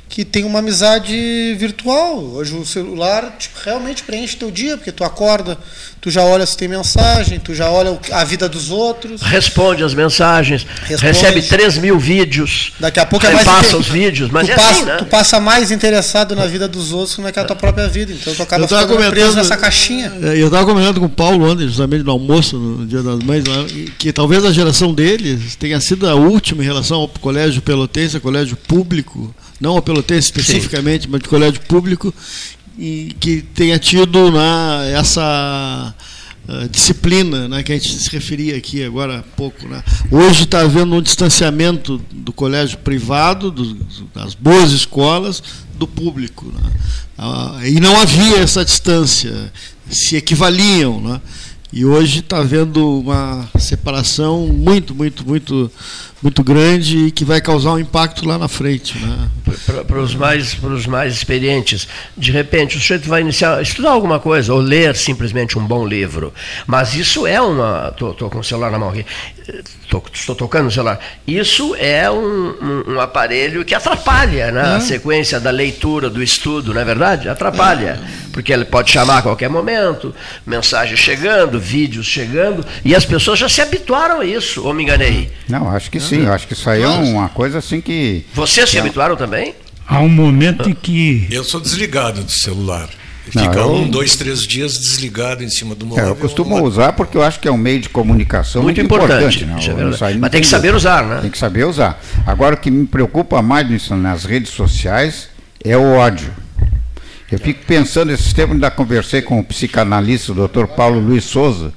que tem uma amizade virtual. Hoje o celular tipo, realmente preenche teu dia, porque tu acorda, tu já olha se tem mensagem, tu já olha a vida dos outros. Responde as mensagens, Responde. recebe 3 mil vídeos. Daqui a pouco é mais passa os vídeos, mas tu, é passa, assim, né? tu passa mais interessado na vida dos outros que a tua própria vida. Então tu acaba ficando preso nessa caixinha. É, eu estava comentando com o Paulo ontem, justamente no almoço, no Dia das Mães, que talvez a geração deles tenha sido a última em relação ao colégio pelotense, colégio público não a Pelotense especificamente, Sim. mas de colégio público, e que tenha tido né, essa uh, disciplina né, que a gente se referia aqui agora há pouco. Né. Hoje está havendo um distanciamento do colégio privado, do, das boas escolas, do público. Né. Uh, e não havia essa distância, se equivaliam. Né. E hoje está havendo uma separação muito, muito, muito muito grande e que vai causar um impacto lá na frente. Né? Para os mais, mais experientes, de repente o sujeito vai iniciar, estudar alguma coisa, ou ler simplesmente um bom livro. Mas isso é uma. Estou com o celular na mão aqui, tô, estou tocando no celular. Isso é um, um, um aparelho que atrapalha né, a sequência da leitura, do estudo, não é verdade? Atrapalha. Porque ele pode chamar a qualquer momento, mensagem chegando, vídeos chegando, e as pessoas já se habituaram a isso, ou me enganei? Não, acho que sim, eu acho que isso aí é uma coisa assim que. Vocês se habituaram também? Há um momento em que. Eu sou desligado do celular. Fica eu... um, dois, três dias desligado em cima do móvel. É, eu costumo usar porque eu acho que é um meio de comunicação muito, muito importante. importante não, é Mas tem que saber usar, né? Tem que saber usar. Agora, o que me preocupa mais nas redes sociais é o ódio. Eu fico pensando, esse tempo ainda conversei com o psicanalista, o Dr. Paulo Luiz Souza,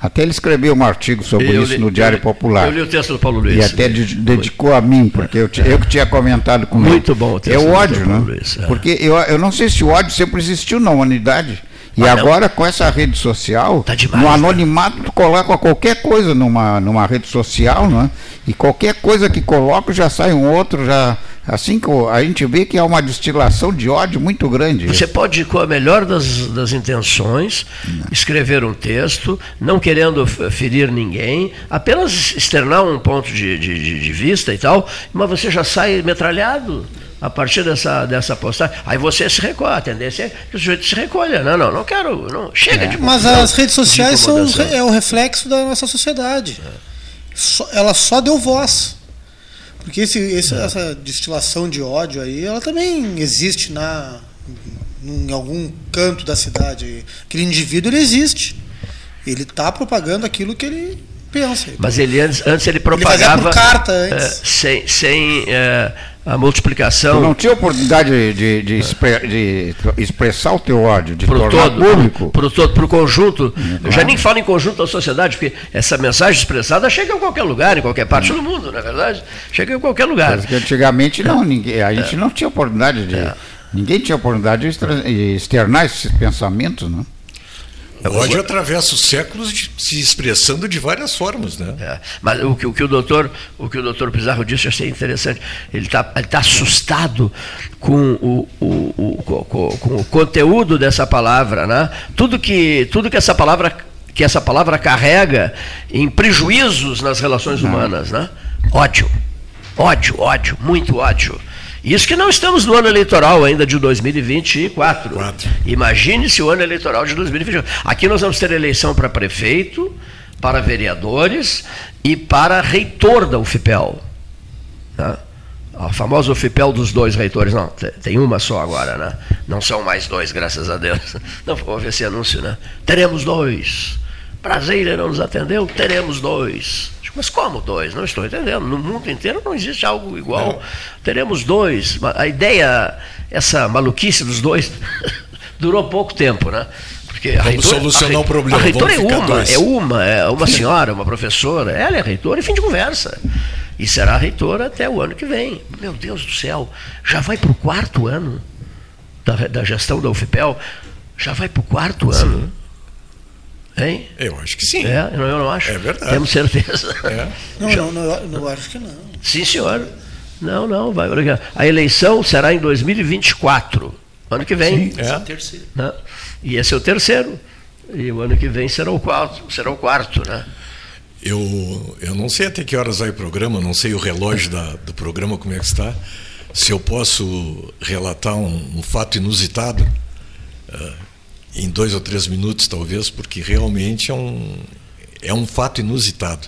até ele escreveu um artigo sobre eu isso li, no Diário eu, Popular. Eu li o texto do Paulo Luiz. E até de, dedicou a mim, porque eu, eu que tinha comentado com Muito ele. Muito bom o texto É o ódio, né? Luiz, é. Porque eu, eu não sei se o ódio sempre existiu na humanidade. E ah, agora, com essa rede social, tá demais, no né? anonimato, tu coloca qualquer coisa numa, numa rede social, né? e qualquer coisa que coloca já sai um outro, já assim que a gente vê que é uma destilação de ódio muito grande. Você pode, com a melhor das, das intenções, não. escrever um texto, não querendo ferir ninguém, apenas externar um ponto de, de, de vista e tal, mas você já sai metralhado a partir dessa, dessa postagem, aí você se recolhe, a tendência é que o sujeito se recolha. Não, não, não quero, não, chega é. de Mas as redes sociais são é o reflexo da nossa sociedade. É. Só, ela só deu voz. Porque esse, esse, é. essa destilação de ódio aí, ela também existe na, em algum canto da cidade. Aquele indivíduo, ele existe. Ele está propagando aquilo que ele pensa. Mas ele antes, antes ele propagava... Ele por carta antes. É, sem... sem é, a multiplicação. Tu não tinha oportunidade de, de, de, expre, de expressar o teu ódio, de pro tornar todo, público? Para o todo, para o conjunto. claro. Eu já nem falo em conjunto da sociedade, porque essa mensagem expressada chega em qualquer lugar, em qualquer parte do mundo, não é verdade? Chega em qualquer lugar. Porque antigamente não, ninguém, a gente é. não tinha oportunidade de. É. Ninguém tinha oportunidade de externar esses pensamentos, não? O ódio atravessa os séculos de, se expressando de várias formas, né? É, mas o que, o que, o doutor, o que o doutor Pizarro disse, eu achei interessante. Ele está ele tá assustado com o, o, o, com, com o conteúdo dessa palavra, né? Tudo que, tudo que essa palavra que essa palavra carrega em prejuízos nas relações humanas, né? Ódio, ódio, ódio, muito ódio. Isso que não estamos no ano eleitoral ainda de 2024. Quatro. Imagine se o ano eleitoral de 2024. Aqui nós vamos ter eleição para prefeito, para vereadores e para reitor da UFPEL. Né? A famosa UFPEL dos dois reitores. Não, tem uma só agora, né? Não são mais dois, graças a Deus. Não houve esse anúncio, né? Teremos dois. Brasília não nos atendeu, teremos dois. Mas como dois? Não estou entendendo. No mundo inteiro não existe algo igual. Não. Teremos dois. A ideia, essa maluquice dos dois, durou pouco tempo, né? Porque Vamos reitor, solucionar o problema. A reitora é uma, dois. é uma, é uma senhora, uma professora. Ela é reitora e fim de conversa. E será reitora até o ano que vem. Meu Deus do céu, já vai para o quarto ano da, da gestão da UFPEL? Já vai para o quarto Sim. ano? Hein? Eu acho que sim. É, eu não acho. É verdade. Temos certeza. É. Não, não, não, não, acho que não. Sim, senhor. Não, não, vai. A eleição será em 2024, ano que vem. Sim, é. é o terceiro. Né? E esse é o terceiro. E o ano que vem será o quarto, será o quarto, né? Eu, eu não sei até que horas vai o programa, não sei o relógio da, do programa como é que está. Se eu posso relatar um, um fato inusitado, uh, em dois ou três minutos talvez, porque realmente é um, é um fato inusitado.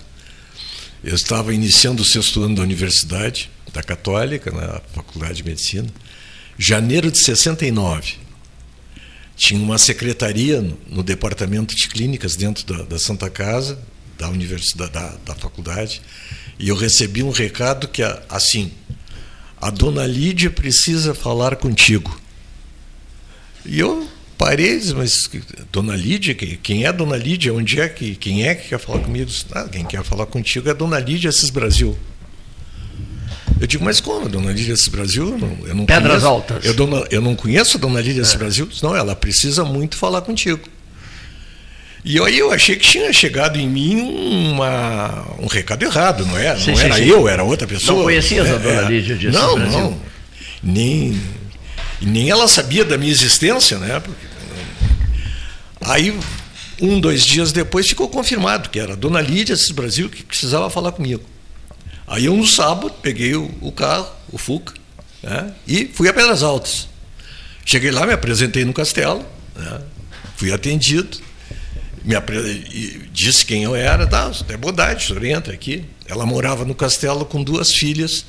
Eu estava iniciando o sexto ano da universidade, da Católica, na Faculdade de Medicina, janeiro de 69. Tinha uma secretaria no, no departamento de clínicas dentro da, da Santa Casa, da universidade, da, da, faculdade, e eu recebi um recado que assim, a dona Lídia precisa falar contigo. E eu parei, mas dona Lídia, quem é dona Lídia? Onde é que quem é que quer falar comigo? Ah, quem quer falar contigo é dona Lídia Assis Brasil. Eu digo, mas como, dona Lídia Assis Brasil? Eu não, eu não Pedras conheço, Altas. Eu, dona, eu não conheço a dona Lídia Assis é. Brasil. Não, ela precisa muito falar contigo. E aí eu achei que tinha chegado em mim uma, um recado errado, não é? Sim, não sim, era sim. eu, era outra pessoa. Não conhecias é, a dona é, Lídia disso? Não, não. Nem, nem ela sabia da minha existência, né? Aí, um, dois dias depois, ficou confirmado que era a dona Lídia Assis Brasil que precisava falar comigo. Aí eu, no sábado, peguei o, o carro, o Fuca, né? e fui a Pedras Altas. Cheguei lá, me apresentei no castelo, né? fui atendido me disse quem eu era, tá, é bondade, o senhor entra aqui. Ela morava no castelo com duas filhas,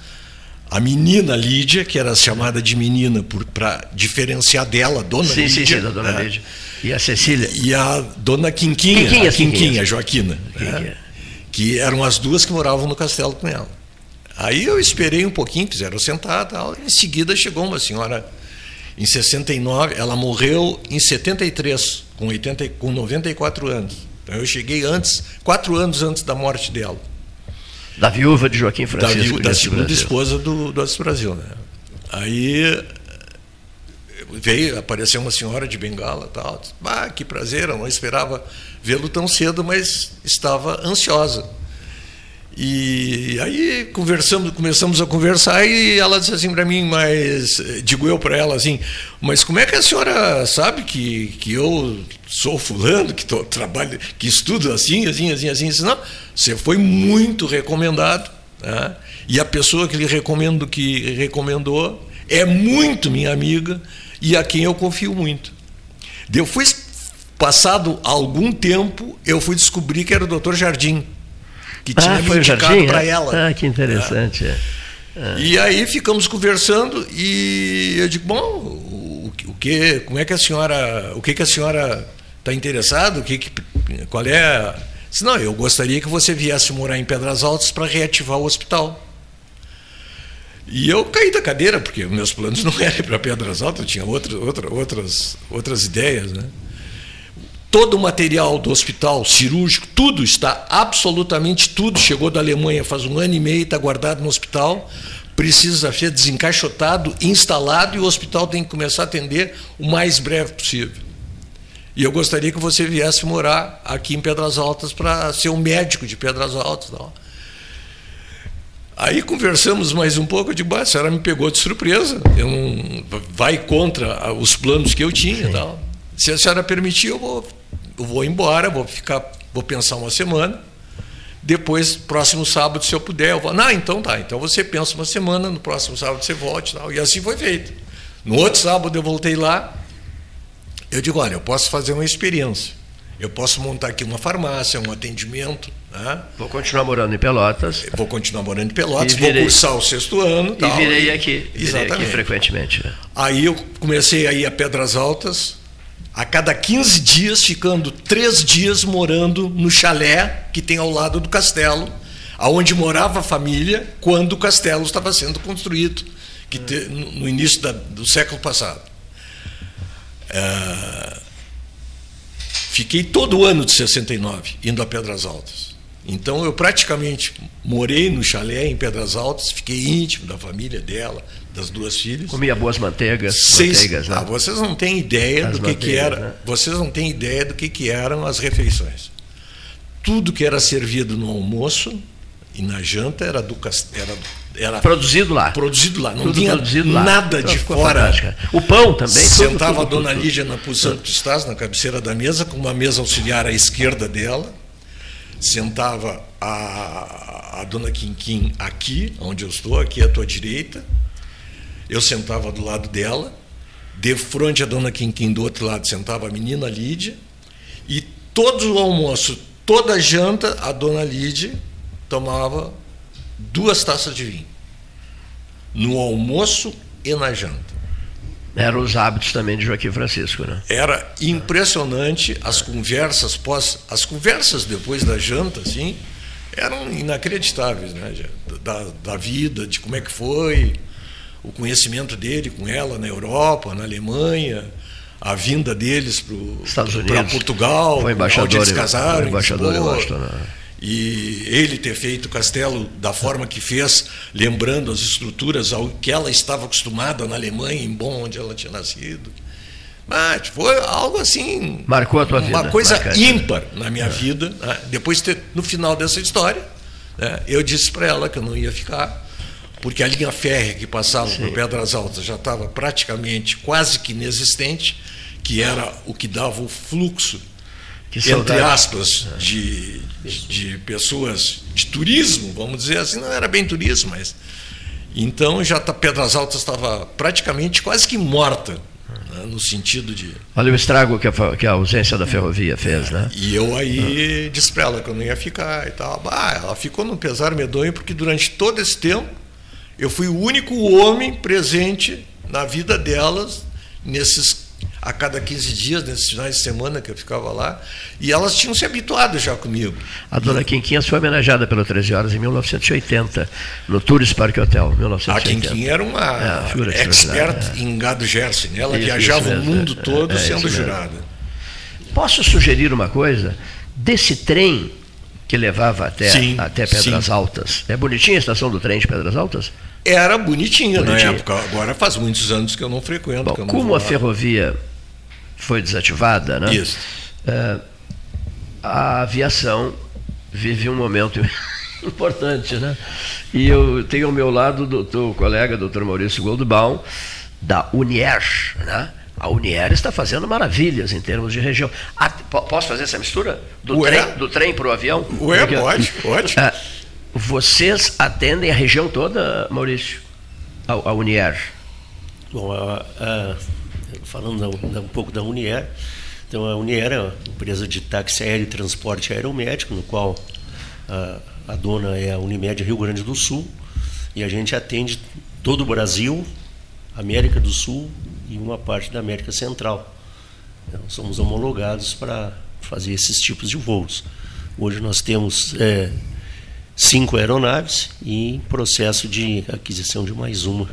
a menina Lídia, que era chamada de menina para diferenciar dela, dona sim, Lídia. Sim, sim, da dona né? Lídia. E a Cecília? E a dona Quinquinha, Quinquinha, a Quinquinha, Joaquina. Né? Que eram as duas que moravam no castelo com ela. Aí eu esperei um pouquinho, fizeram sentar tal. Em seguida chegou uma senhora em 69, ela morreu em 73, com, 80, com 94 anos. Então eu cheguei antes, quatro anos antes da morte dela. Da viúva de Joaquim Francisco. Da, da segunda Brasil. esposa do, do Brasil. Né? Aí veio, apareceu uma senhora de bengala tal. Ah, que prazer, eu não esperava vê-lo tão cedo, mas estava ansiosa. E aí conversamos, começamos a conversar e ela disse assim para mim, mas digo eu para ela assim, mas como é que a senhora sabe que, que eu sou fulano, que tô, trabalho, que estudo assim, assim, assim, assim? Disse, não, você foi muito recomendado, né? e a pessoa que lhe recomendo, que recomendou é muito minha amiga e a quem eu confio muito. Fui passado algum tempo, eu fui descobrir que era o Dr. Jardim que tinha ah, me indicado para é? ela. Ah, que interessante. É. Ah. E aí ficamos conversando e eu digo, bom, o, o que, como é que a senhora, o que que a senhora está interessada? O que, que qual é? Disse, não, eu gostaria que você viesse morar em Pedras Altas para reativar o hospital. E eu caí da cadeira, porque meus planos não eram para Pedras Altas, eu tinha outras, outra, outras, outras ideias, né? Todo o material do hospital cirúrgico, tudo está, absolutamente tudo, chegou da Alemanha faz um ano e meio, está guardado no hospital, precisa ser desencaixotado, instalado e o hospital tem que começar a atender o mais breve possível. E eu gostaria que você viesse morar aqui em Pedras Altas para ser um médico de Pedras Altas. Não. Aí conversamos mais um pouco, eu digo, a senhora me pegou de surpresa, eu não, vai contra os planos que eu tinha. Tal. Se a senhora permitir, eu vou eu vou embora, vou ficar, vou pensar uma semana. Depois, próximo sábado, se eu puder, eu vou. Não, então tá. Então você pensa uma semana, no próximo sábado você volte. Tal. E assim foi feito. No outro sábado eu voltei lá. Eu digo, olha, eu posso fazer uma experiência. Eu posso montar aqui uma farmácia, um atendimento. Né? Vou continuar morando em Pelotas. Vou continuar morando em Pelotas, virei, vou cursar o sexto ano. E tal, virei aqui. Virei exatamente. aqui frequentemente. Né? Aí eu comecei a ir a Pedras Altas, a cada 15 dias, ficando três dias morando no chalé que tem ao lado do castelo, aonde morava a família quando o castelo estava sendo construído, que te, no início da, do século passado. É, fiquei todo o ano de 69 indo a Pedras Altas. Então eu praticamente morei no chalé em Pedras Altas, fiquei íntimo da família dela, das duas filhas. Comia boas manteigas, Seis, manteigas né? ah, vocês não têm ideia as do que, que era, né? vocês não têm ideia do que, que eram as refeições. Tudo que era servido no almoço e na janta era do era, era produzido lá. Produzido lá, não Tudo tinha nada de fora. Fantástica. O pão também. Sentava tudo, tudo, a dona Lídia na posição que tu estás, na cabeceira da mesa, com uma mesa auxiliar à esquerda dela. Sentava a, a dona Quinquim aqui, onde eu estou, aqui à tua direita. Eu sentava do lado dela. De frente a dona Quinquim, do outro lado, sentava a menina Lídia. E todo o almoço, toda a janta, a dona Lídia tomava duas taças de vinho. No almoço e na janta. Eram os hábitos também de Joaquim Francisco, né? Era impressionante as conversas pós, as conversas depois da janta, assim, eram inacreditáveis, né? Da, da vida, de como é que foi, o conhecimento dele com ela na Europa, na Alemanha, a vinda deles para Portugal, foi onde eles casaram, foi embaixador em né? e ele ter feito o castelo da forma que fez, lembrando as estruturas ao que ela estava acostumada na Alemanha, em Bonn, onde ela tinha nascido. Mas foi algo assim. Marcou a tua vida. Uma coisa Marcante. ímpar na minha é. vida. Né? Depois, no final dessa história, né, eu disse para ela que eu não ia ficar, porque a linha férrea que passava Sim. por Pedras Altas já estava praticamente quase que inexistente, que era o que dava o fluxo entre aspas, de, de pessoas de turismo, vamos dizer assim, não era bem turismo, mas. Então já tá, Pedras Altas estava praticamente quase que morta, né, no sentido de. Olha o estrago que a, que a ausência da ferrovia fez, né? E eu aí ah. disse para ela que eu não ia ficar e tal. Ah, ela ficou num pesar medonho, porque durante todo esse tempo eu fui o único homem presente na vida delas nesses a cada 15 dias, nesses finais de semana que eu ficava lá, e elas tinham se habituado já comigo. A dona Quinquinhas foi homenageada pelo 13 Horas em 1980, no Tours Park Hotel, 1980. A Quinquinha era uma é, expert é. em gado Jersey, né? ela isso, viajava isso o mundo é, todo é, sendo jurada. Posso sugerir uma coisa? Desse trem que levava até, sim, até Pedras sim. Altas, é bonitinha a estação do trem de Pedras Altas? Era bonitinha, bonitinha. na época, agora faz muitos anos que eu não frequento. Bom, como a ferrovia foi desativada, né? Isso. É, a aviação vive um momento importante, né? E eu tenho ao meu lado o colega, doutor Maurício Goldbaum, da Unier, né? A Unier está fazendo maravilhas em termos de região. Ah, posso fazer essa mistura? Do Ué? trem, do trem para o avião? Ué, pode, pode. Vocês atendem a região toda, Maurício? A, a Unier? Bom, a, a falando um pouco da Unier. Então, a Unier é uma empresa de táxi aéreo e transporte aeromédico, no qual a, a dona é a Unimed Rio Grande do Sul, e a gente atende todo o Brasil, América do Sul e uma parte da América Central. Então, somos homologados para fazer esses tipos de voos. Hoje nós temos é, cinco aeronaves e em processo de aquisição de mais uma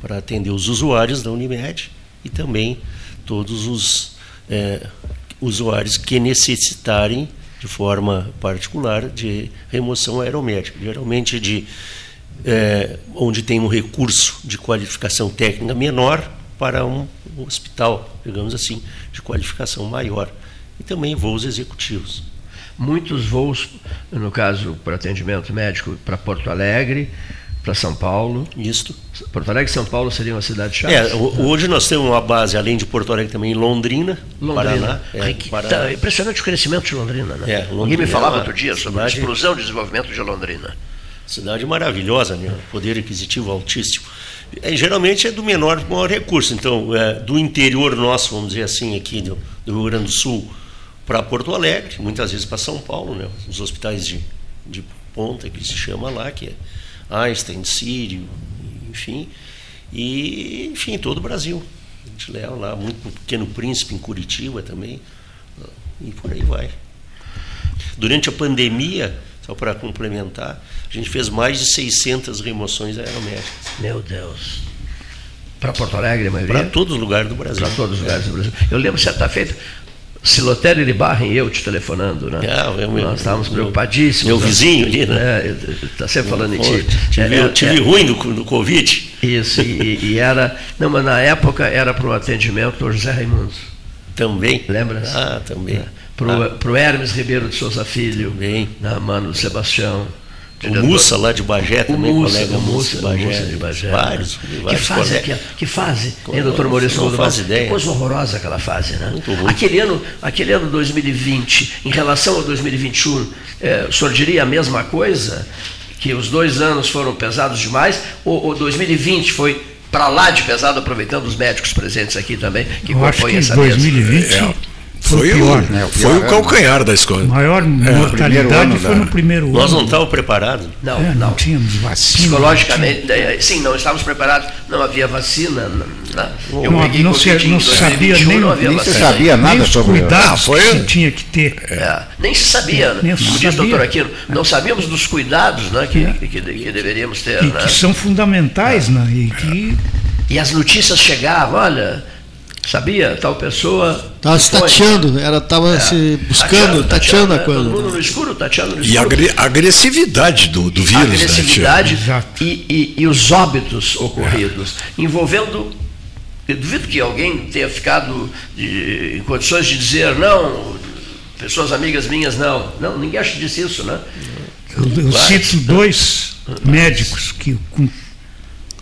para atender os usuários da Unimed e também todos os é, usuários que necessitarem de forma particular de remoção aeromédica, geralmente de é, onde tem um recurso de qualificação técnica menor para um, um hospital, digamos assim, de qualificação maior, e também voos executivos. Muitos voos, no caso, para atendimento médico para Porto Alegre, para São Paulo. Isto. Porto Alegre e São Paulo seria uma cidade chave. É, hoje nós temos uma base, além de Porto Alegre, também em Londrina, Londrina. Paraná. É, Paraná. Tá impressionante o crescimento de Londrina, né? É, Londrina Ninguém me falava é outro dia sobre cidade, a explosão de desenvolvimento de Londrina. Cidade maravilhosa, né? poder aquisitivo altíssimo. É, geralmente é do menor maior recurso. Então, é, do interior nosso, vamos dizer assim, aqui do, do Rio Grande do Sul, para Porto Alegre, muitas vezes para São Paulo, né? os hospitais de, de ponta que se chama lá, que é Einstein, Sírio, enfim, e enfim, todo o Brasil. A gente leva lá, muito Pequeno Príncipe em Curitiba também, e por aí vai. Durante a pandemia, só para complementar, a gente fez mais de 600 remoções aeromédicas. Meu Deus. Para Porto Alegre, a maioria? Para todos os lugares do Brasil. Para todos os lugares do Brasil. Eu lembro certa feita, Silotério de Barra e eu te telefonando, né? Meu, Nós estávamos preocupadíssimos. Meu vizinho ali, né? Está é, sempre falando em ti. Tive, é, tive é, ruim no, no Covid. Isso, e, e, era. Não, mas na época era para o atendimento do José Raimundo. Também. Lembra? Ah, também. É. Para o ah. Hermes Ribeiro de Souza Filho. Também. Na mano Sebastião. O Mussa lá de Bagé também, o Mussa, colega o Mussa, Bagé, Mussa de Bagé. Vários, vários que fase, que, que fase, hein, doutor Maurício Não faz ideia. Que coisa horrorosa aquela fase, né? Aquele ano, aquele ano 2020, em relação a 2021, é, o senhor diria a mesma coisa? Que os dois anos foram pesados demais? Ou, ou 2020 foi para lá de pesado, aproveitando os médicos presentes aqui também, que compõem essa 2020 mesa? É. Foi, o, pior, né? o, foi o calcanhar da escola. maior é, mortalidade foi no primeiro ano. Nós não estávamos preparados. Não, é, não, não. tínhamos vacina. Psicologicamente, não é, sim, não estávamos preparados. Não havia vacina. Não, eu não, não, se, não sabia nem, não havia nem se sabia nada nem sobre os cuidados ah, foi... que se tinha que ter. É, nem se sabia. Nem Como diz o doutor Aquino, não sabíamos dos cuidados né, que, que, que, que deveríamos ter. E né? que são fundamentais, né? E que e as notícias chegavam, olha, sabia, tal pessoa. Estava se tateando, ela estava é, se buscando, tateando, tateando, a coisa. Todo mundo no escuro, tateando no escuro. E a agressividade do, do vírus, né, agressividade né, e, e, e, os óbitos ocorridos, é. envolvendo. Eu duvido que alguém tenha ficado de, em condições de dizer, não, pessoas amigas minhas, não. Não, ninguém acha disso isso, né? Eu, eu cito dois médicos que com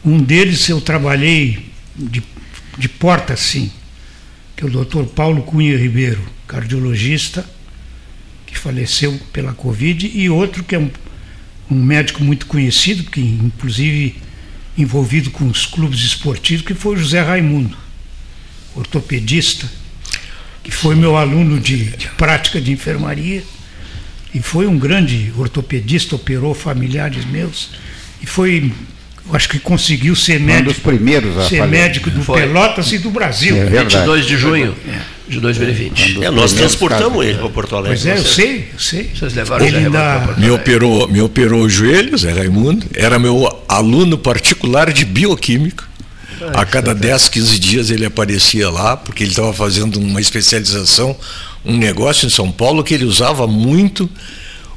um deles eu trabalhei de, de porta assim, que é o doutor Paulo Cunha Ribeiro, cardiologista, que faleceu pela Covid, e outro que é um, um médico muito conhecido, que inclusive envolvido com os clubes esportivos, que foi o José Raimundo, ortopedista, que foi meu aluno de, de prática de enfermaria e foi um grande ortopedista, operou familiares meus e foi acho que conseguiu ser médico. Um dos primeiros a ser fazer. médico do Foi. Pelotas e do Brasil. É 22 de junho de 2020. É, nós transportamos ele para Porto Alegre. Pois é, eu sei, eu sei. Vocês levaram ele ainda... me operou, me operou o joelho, Zé Raimundo. Era meu aluno particular de bioquímica. a cada 10, 15 dias ele aparecia lá, porque ele estava fazendo uma especialização, um negócio em São Paulo que ele usava muito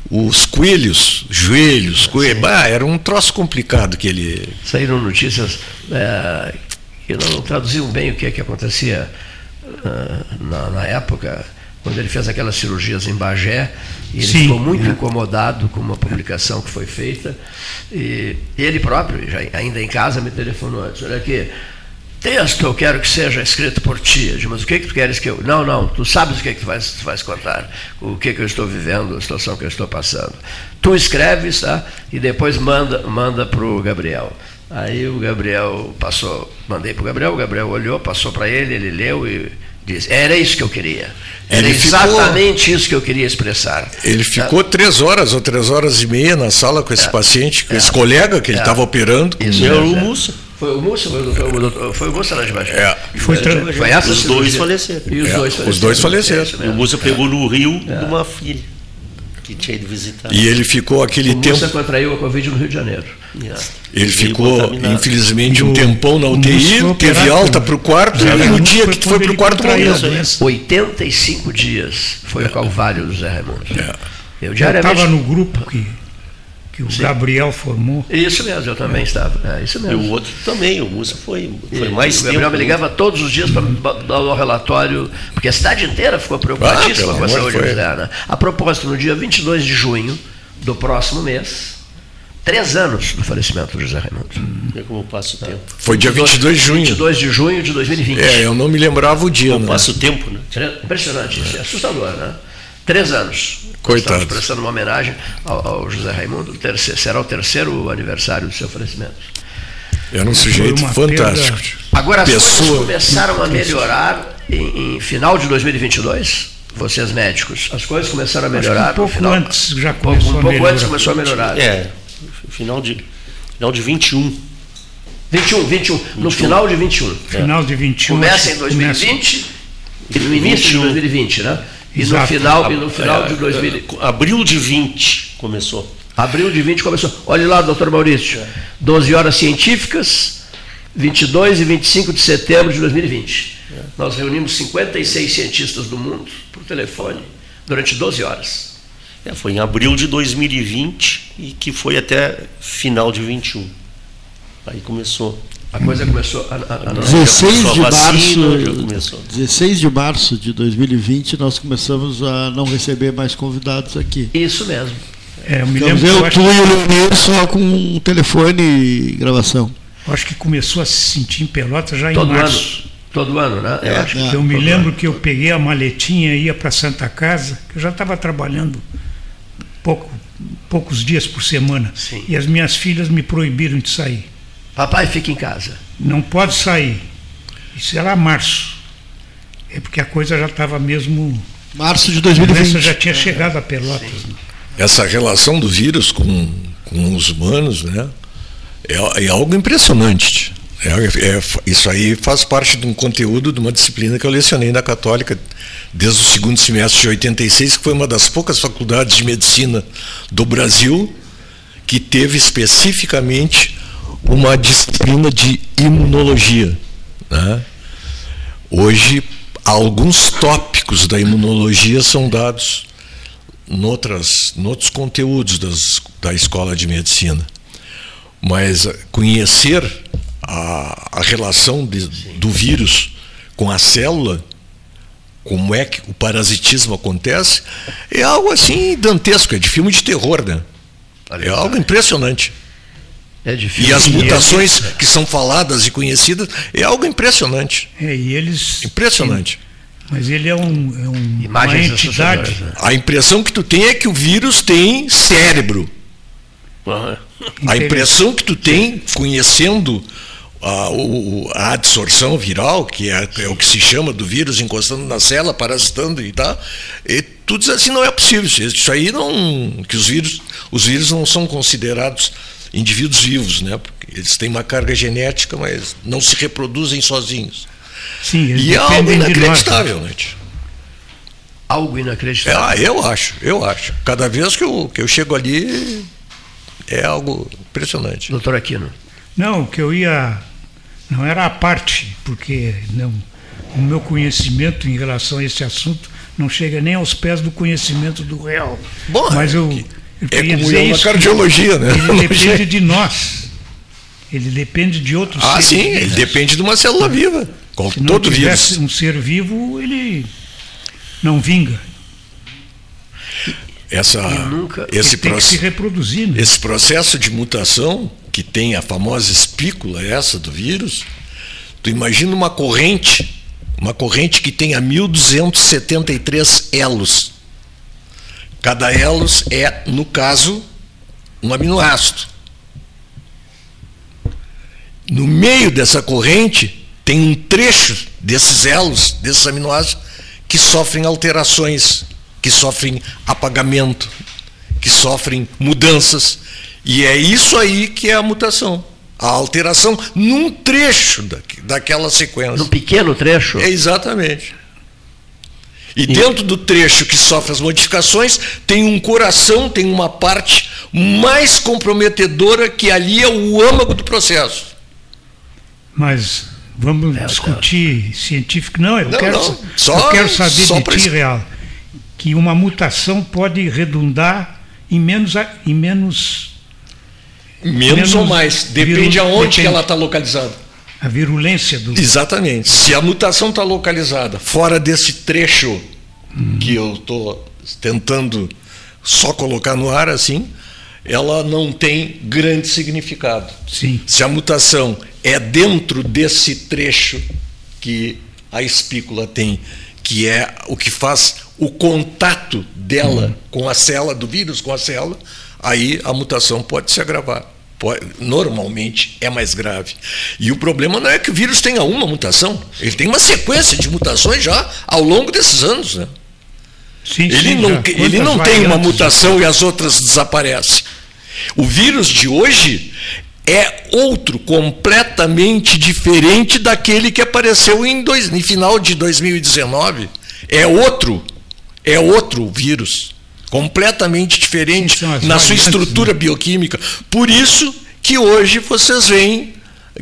os coelhos, joelhos, coelhos. Ah, era um troço complicado que ele. Saíram notícias é, que não traduziam bem o que, é que acontecia uh, na, na, época, quando ele fez aquelas cirurgias em Bagé, e ele Sim, ficou muito é. incomodado com uma publicação que foi feita. E ele próprio, já, ainda em casa, me telefonou antes. Olha aqui, texto eu quero que seja escrito por ti. Eu digo, mas o que, que tu queres que eu. Não, não, tu sabes o que, que tu, vais, tu vais contar, o que, que eu estou vivendo, a situação que eu estou passando. Tu escreves, tá? E depois manda, manda para o Gabriel. Aí o Gabriel passou, mandei para o Gabriel, o Gabriel olhou, passou para ele, ele leu e disse, era isso que eu queria. Era ele exatamente ficou, isso que eu queria expressar. Ele ficou três horas ou três horas e meia na sala com esse é, paciente, com é, esse colega que ele estava é. operando. Isso, é, o Mussa. Foi o Múcio, foi o doutor, o doutor, foi o de baixo. É. Foi, foi, foi essa Os dois faleceram. E os, é. dois faleceram. os dois faleceram. É, o Múcio pegou no Rio é. uma filha que tinha ido visitar. E ele ficou aquele o tempo. O contraiu a Covid no Rio de Janeiro. Ele ficou, infelizmente, um tempão na UTI, teve alta para o quarto, e no dia que foi para o quarto morreu. 85 dias foi o calvário do Zé Raimundo. É. Eu estava no grupo que que o Sim. Gabriel formou. Isso mesmo, eu também é. estava. É, isso mesmo. E o outro também, o Múcio foi, foi mais tempo. O Gabriel me ligava todos os dias para dar o relatório, porque a cidade inteira ficou preocupadíssima ah, com a saúde né? A propósito, no dia 22 de junho do próximo mês, três anos do falecimento do José Raimundo. Vê como passa o tempo. Foi dia 22 de junho. 22 de junho de 2020. É, eu não me lembrava o dia. Como né? passa o tempo, né? Impressionante, é assustador, né? Três anos. Coitado. Estamos prestando uma homenagem ao, ao José Raimundo. Terceiro, será o terceiro aniversário do seu falecimento. Era um sujeito fantástico. Perda. Agora as Pessoa... coisas começaram a melhorar em, em, final de 2022. Vocês médicos, as coisas começaram a melhorar. Um pouco final, antes já começou um, um pouco antes começou a melhorar. É, final de final de 21. 21, 21, 21. no final de 21. Final de 21. Começa em 2020 começa... e no início 21. de 2020, né? E no final, e no final de 2000. Abril de 20 começou. Abril de 20 começou. Olhe lá, doutor Maurício. 12 horas científicas, 22 e 25 de setembro de 2020. nós reunimos 56 cientistas do mundo por telefone durante 12 horas. É, foi em abril de 2020 e que foi até final de 21. Aí começou. A coisa começou a, a, a 16 de março, 16 de março de 2020 nós começamos a não receber mais convidados aqui. Isso mesmo. É, eu me lembro eu, tu e o Leonir só com um telefone e gravação. Eu acho que começou a se sentir em Pelotas já Todo em março. Ano. Todo ano, né? É, eu, acho é, eu me lembro ano. que eu peguei a maletinha e ia para Santa Casa, que eu já estava trabalhando pouco, poucos dias por semana. Sim. E as minhas filhas me proibiram de sair. Papai fica em casa. Não pode sair. Isso era março. É porque a coisa já estava mesmo. Março de 2020. A já tinha chegado a Pelotas. Né? Essa relação do vírus com, com os humanos, né? É, é algo impressionante. É, é, isso aí faz parte de um conteúdo de uma disciplina que eu lecionei na Católica desde o segundo semestre de 86, que foi uma das poucas faculdades de medicina do Brasil que teve especificamente uma disciplina de imunologia. Né? Hoje, alguns tópicos da imunologia são dados noutras, noutros conteúdos das, da escola de medicina. Mas conhecer a, a relação de, do vírus com a célula, como é que o parasitismo acontece, é algo assim dantesco, é de filme de terror, né? É algo impressionante. É difícil. E as mutações que são faladas e conhecidas é algo impressionante. É, e eles. Impressionante. Mas ele é, um, é um, uma entidade. Né? A impressão que tu tem é que o vírus tem cérebro. Uhum. A impressão que tu tem, conhecendo a, a adsorção viral, que é, é, o que se chama do vírus encostando na célula, parasitando e tal, e tu diz assim, não é possível. Isso aí não. que os vírus, os vírus não são considerados indivíduos vivos, né? Porque eles têm uma carga genética, mas não se reproduzem sozinhos. Sim, e é algo inacreditável, né? Algo inacreditável. Ah, eu acho, eu acho. Cada vez que eu, que eu chego ali, é algo impressionante. Doutor Aquino. Não, o que eu ia. Não era a parte, porque não, o meu conhecimento em relação a esse assunto não chega nem aos pés do conhecimento do real. Bom, Mas eu, eu é como dizer uma cardiologia, né? Ele depende de nós. Ele depende de outros ah, seres. Ah, sim, ele depende de uma célula viva. Com Se todo não tivesse vírus. um ser vivo, ele não vinga. Essa, nunca, esse, proce se reproduzir, né? esse processo de mutação, que tem a famosa espícula essa do vírus, tu imagina uma corrente, uma corrente que tenha 1273 elos. Cada elos é, no caso, um aminoácido. No meio dessa corrente tem um trecho desses elos, desses aminoácidos, que sofrem alterações, que sofrem apagamento, que sofrem mudanças. E é isso aí que é a mutação. A alteração num trecho da, daquela sequência. Num pequeno trecho? É, exatamente. E, dentro do trecho que sofre as modificações, tem um coração, tem uma parte mais comprometedora que ali é o âmago do processo. Mas Vamos é, discutir tá. científico. Não, eu, não, quero, não. Só, eu quero saber de ti, Real, que uma mutação pode redundar em menos. Em menos, menos, menos ou mais. Depende aonde depende. que ela está localizada. A virulência do. Exatamente. Se a mutação está localizada fora desse trecho hum. que eu estou tentando só colocar no ar assim, ela não tem grande significado. Sim. Se a mutação é dentro desse trecho que a espícula tem, que é o que faz o contato dela uhum. com a célula, do vírus com a célula, aí a mutação pode se agravar. Pode, normalmente é mais grave. E o problema não é que o vírus tenha uma mutação, ele tem uma sequência de mutações já ao longo desses anos. Né? Sim, ele, sim, não, ele não tem uma mutação e as outras desaparecem. O vírus de hoje é outro completamente diferente daquele que apareceu em, dois, em final de 2019. É outro, é outro vírus, completamente diferente na sua estrutura né? bioquímica. Por isso que hoje vocês veem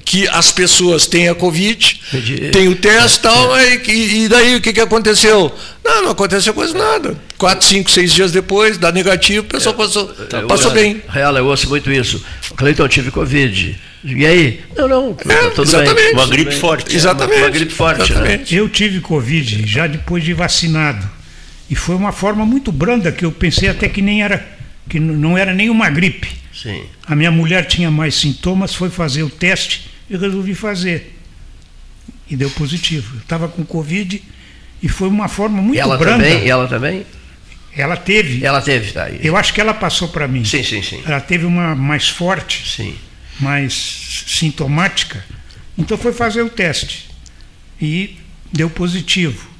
que as pessoas têm a Covid, têm o teste e tal, é. e, e, daí o que, que aconteceu? Não, não aconteceu quase nada. Quatro, cinco, seis dias depois, dá negativo, o pessoal passou, tá, passou eu, bem. Real, eu ouço muito isso. Cleiton, tive Covid. E aí? Não, não, é, tá tudo exatamente. bem. Uma gripe forte. Exatamente. Uma, uma gripe forte. Exatamente. Né? Eu tive Covid já depois de vacinado. E foi uma forma muito branda que eu pensei até que nem era, que não era nem uma gripe. Sim. A minha mulher tinha mais sintomas, foi fazer o teste e resolvi fazer. E deu positivo. Eu estava com Covid e foi uma forma muito ela branda. Também, ela também? Ela teve. Ela teve, tá. Isso. Eu acho que ela passou para mim. Sim, sim, sim. Ela teve uma mais forte, sim. mais sintomática. Então foi fazer o teste. E deu positivo.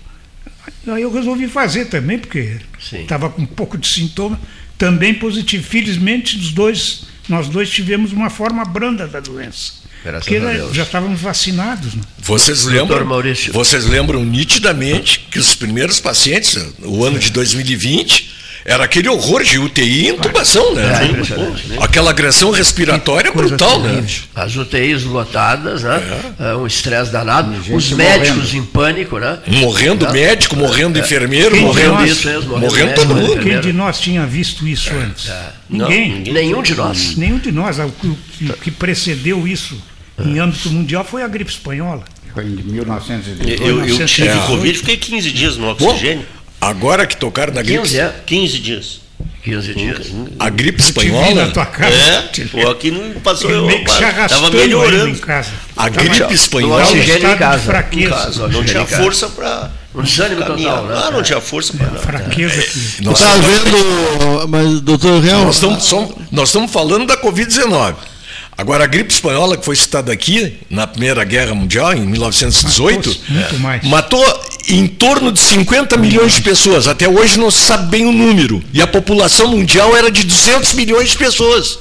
Aí eu resolvi fazer também, porque estava com um pouco de sintoma, também positivo. Felizmente, os dois, nós dois tivemos uma forma branda da doença. Graças porque já estávamos vacinados. Né? Vocês lembram, vocês lembram nitidamente que os primeiros pacientes, o ano de 2020, era aquele horror de UTI e intubação, né? É, né? Aquela agressão respiratória brutal, né? As UTIs lotadas, né? É. é um estresse danado. Os médicos morrendo. em pânico, né? Morrendo é. médico, morrendo é. enfermeiro, Quem morrendo nós, isso mesmo, morrendo, morrendo todo mundo. Quem de nós tinha visto isso antes? Ninguém. Não, ninguém. Nenhum de nós. Nenhum de nós. O que precedeu isso em âmbito mundial foi a gripe espanhola. Foi em 1918. Eu, eu tive Covid, fiquei 15 dias no oxigênio. Bom, Agora que tocaram na gripe. 15, é, 15 dias. 15 dias. A gripe espanhola. Na tua casa. É, pô, aqui não passou. Eu, estava melhorando. Em casa. A gripe espanhola. Oxigênio em casa. Fraqueza. Casa, não tinha força para. Um desânimo total, né? Ah, não tinha força para. É, fraqueza aqui. Nós tá vendo, mas, doutor Real. Nós estamos falando da Covid-19. Agora, a gripe espanhola, que foi citada aqui, na Primeira Guerra Mundial, em 1918, matou, matou em torno de 50 milhões de pessoas. Até hoje não se sabe bem o número. E a população mundial era de 200 milhões de pessoas.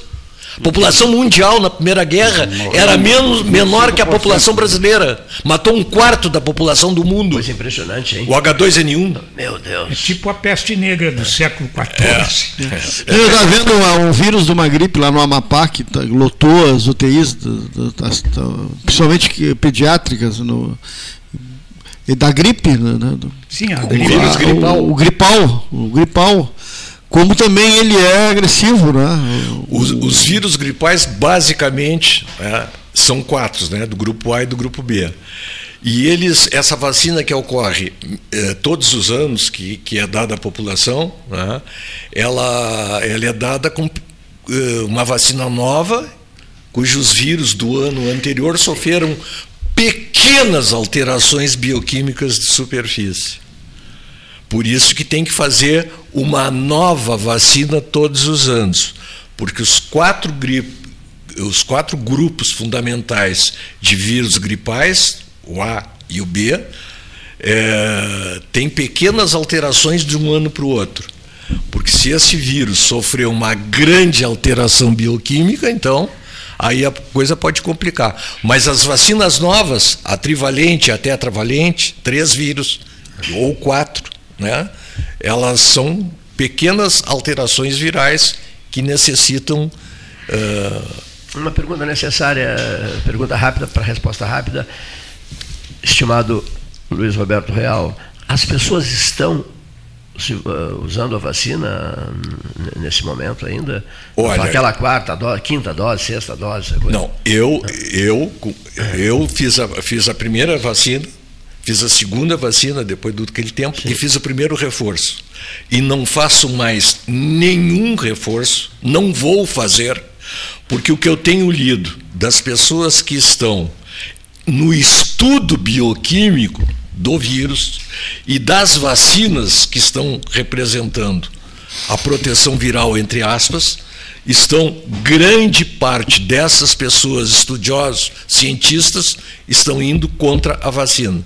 A população mundial na Primeira Guerra era menos, menor que a população brasileira. Matou um quarto da população do mundo. Coisa impressionante, hein? O H2N1. Meu Deus. É tipo a peste negra do século XIV. É. É. Eu estava vendo um vírus de uma gripe lá no Amapá que tá, lotou as UTIs, principalmente pediátricas, no, e da gripe. Né? Sim, a gripe. O, vírus gripal. O, o gripal. O gripal como também ele é agressivo, né? Os, os vírus gripais, basicamente, é, são quatro, né? Do grupo A e do grupo B. E eles, essa vacina que ocorre é, todos os anos, que, que é dada à população, né? ela, ela é dada com é, uma vacina nova, cujos vírus do ano anterior sofreram pequenas alterações bioquímicas de superfície. Por isso que tem que fazer uma nova vacina todos os anos, porque os quatro, grip, os quatro grupos fundamentais de vírus gripais, o A e o B, é, tem pequenas alterações de um ano para o outro. Porque se esse vírus sofrer uma grande alteração bioquímica, então aí a coisa pode complicar. Mas as vacinas novas, a trivalente, a tetravalente, três vírus, ou quatro, né? elas são pequenas alterações virais que necessitam. Uh... Uma pergunta necessária, pergunta rápida para resposta rápida. Estimado Luiz Roberto Real, as pessoas estão uh, usando a vacina nesse momento ainda? Olha, Aquela quarta dose, quinta dose, sexta dose? Não, eu, eu, eu fiz, a, fiz a primeira vacina Fiz a segunda vacina depois do aquele tempo Sim. e fiz o primeiro reforço. E não faço mais nenhum reforço, não vou fazer, porque o que eu tenho lido das pessoas que estão no estudo bioquímico do vírus e das vacinas que estão representando a proteção viral, entre aspas, estão grande parte dessas pessoas, estudiosos, cientistas, estão indo contra a vacina.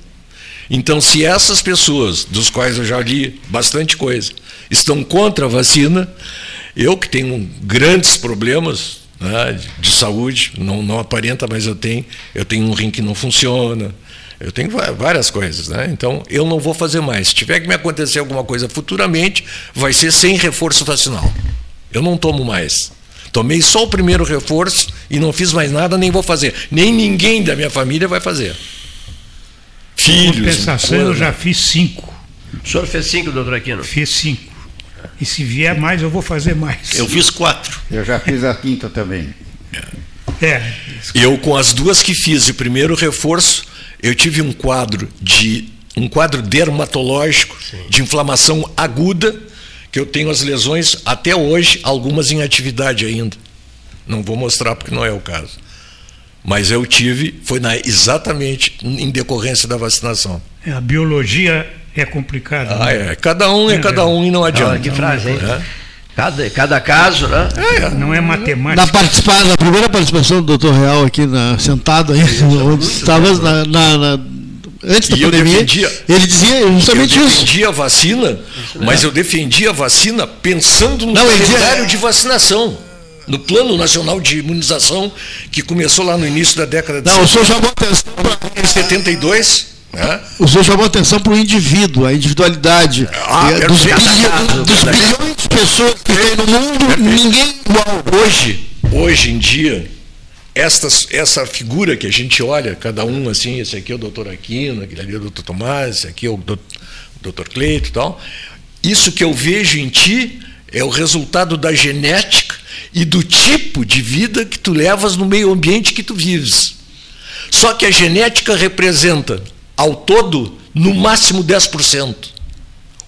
Então, se essas pessoas, dos quais eu já li bastante coisa, estão contra a vacina, eu que tenho grandes problemas né, de saúde, não, não aparenta, mas eu tenho, eu tenho um rim que não funciona, eu tenho várias coisas, né? Então eu não vou fazer mais. Se tiver que me acontecer alguma coisa futuramente, vai ser sem reforço vacinal. Eu não tomo mais. Tomei só o primeiro reforço e não fiz mais nada, nem vou fazer. Nem ninguém da minha família vai fazer. Filhos. Em compensação, eu já fiz cinco. O senhor fez cinco, doutor Aquino? Fiz cinco. E se vier mais, eu vou fazer mais. Eu fiz quatro. Eu já fiz a quinta também. É. Eu, com as duas que fiz, o primeiro reforço, eu tive um quadro de um quadro dermatológico Sim. de inflamação aguda, que eu tenho as lesões até hoje, algumas em atividade ainda. Não vou mostrar porque não é o caso. Mas eu tive, foi na, exatamente em decorrência da vacinação. É, a biologia é complicada. Ah, né? é. Cada um é, é cada um e não adianta. Olha que frase, hein? É. Cada, cada caso, né? É, não é matemática. Na, participar, na primeira participação do doutor Real aqui na, sentado aí, onde estava na, na, na, antes da e pandemia, defendia, ele dizia justamente eu isso. Eu defendia a vacina, mas eu defendia a vacina pensando no não, calendário de vacinação no Plano Nacional de Imunização, que começou lá no início da década de Não, 70. o senhor chamou atenção para 72. Né? O senhor chamou atenção para o indivíduo, a individualidade. Ah, é, dos, bilhões, dos bilhões de pessoas que tem no mundo, perfeito. ninguém igual. Hoje, hoje em dia, esta, essa figura que a gente olha, cada um assim, esse aqui é o doutor Aquino, aquele ali é o doutor Tomás, esse aqui é o doutor Cleito e tal. Isso que eu vejo em ti é o resultado da genética e do tipo de vida que tu levas no meio ambiente que tu vives. Só que a genética representa, ao todo, no máximo 10%.